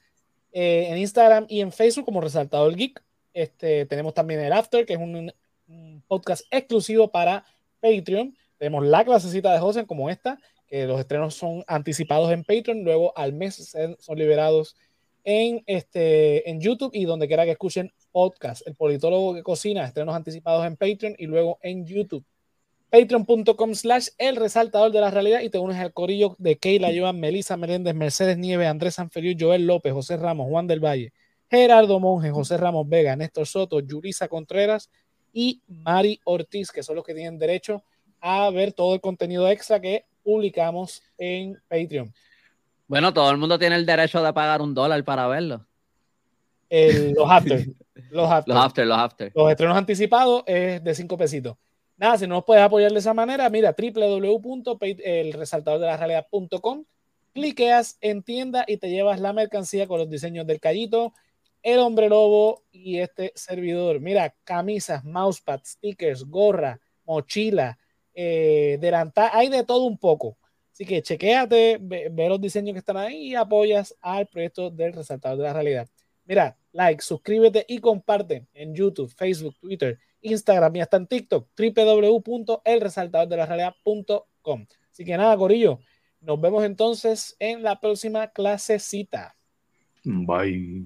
Eh, en Instagram y en Facebook como Resaltador Geek. Este, tenemos también el After, que es un, podcast exclusivo para Patreon. Tenemos la clasecita de José como esta, que los estrenos son anticipados en Patreon, luego al mes son liberados en, este, en YouTube y donde quiera que escuchen podcast. El politólogo que cocina, estrenos anticipados en Patreon y luego en YouTube patreon.com slash el resaltador de la realidad y te unes al corillo de Keila, Joan, Melissa Meléndez, Mercedes Nieves, Andrés Sanferiu, Joel López, José Ramos, Juan del Valle, Gerardo Monge, José Ramos Vega, Néstor Soto, Yurisa Contreras y Mari Ortiz, que son los que tienen derecho a ver todo el contenido extra que publicamos en Patreon. Bueno, todo el mundo tiene el derecho de pagar un dólar para verlo. los after. Los after. Los after, los after. Los estrenos anticipados es de cinco pesitos. Nada, si no nos puedes apoyar de esa manera, mira www.elresaltadordelarealidad.com, cliqueas en tienda y te llevas la mercancía con los diseños del callito, el hombre lobo y este servidor. Mira, camisas, mousepad, stickers, gorra, mochila, eh, delantal, hay de todo un poco. Así que chequéate, ve, ve, los diseños que están ahí y apoyas al proyecto del resaltador de la realidad. Mira, like, suscríbete y comparte en YouTube, Facebook, Twitter Instagram y hasta en TikTok, www.elresaltadordelarealidad.com. Así que nada, Corillo, nos vemos entonces en la próxima clasecita. Bye.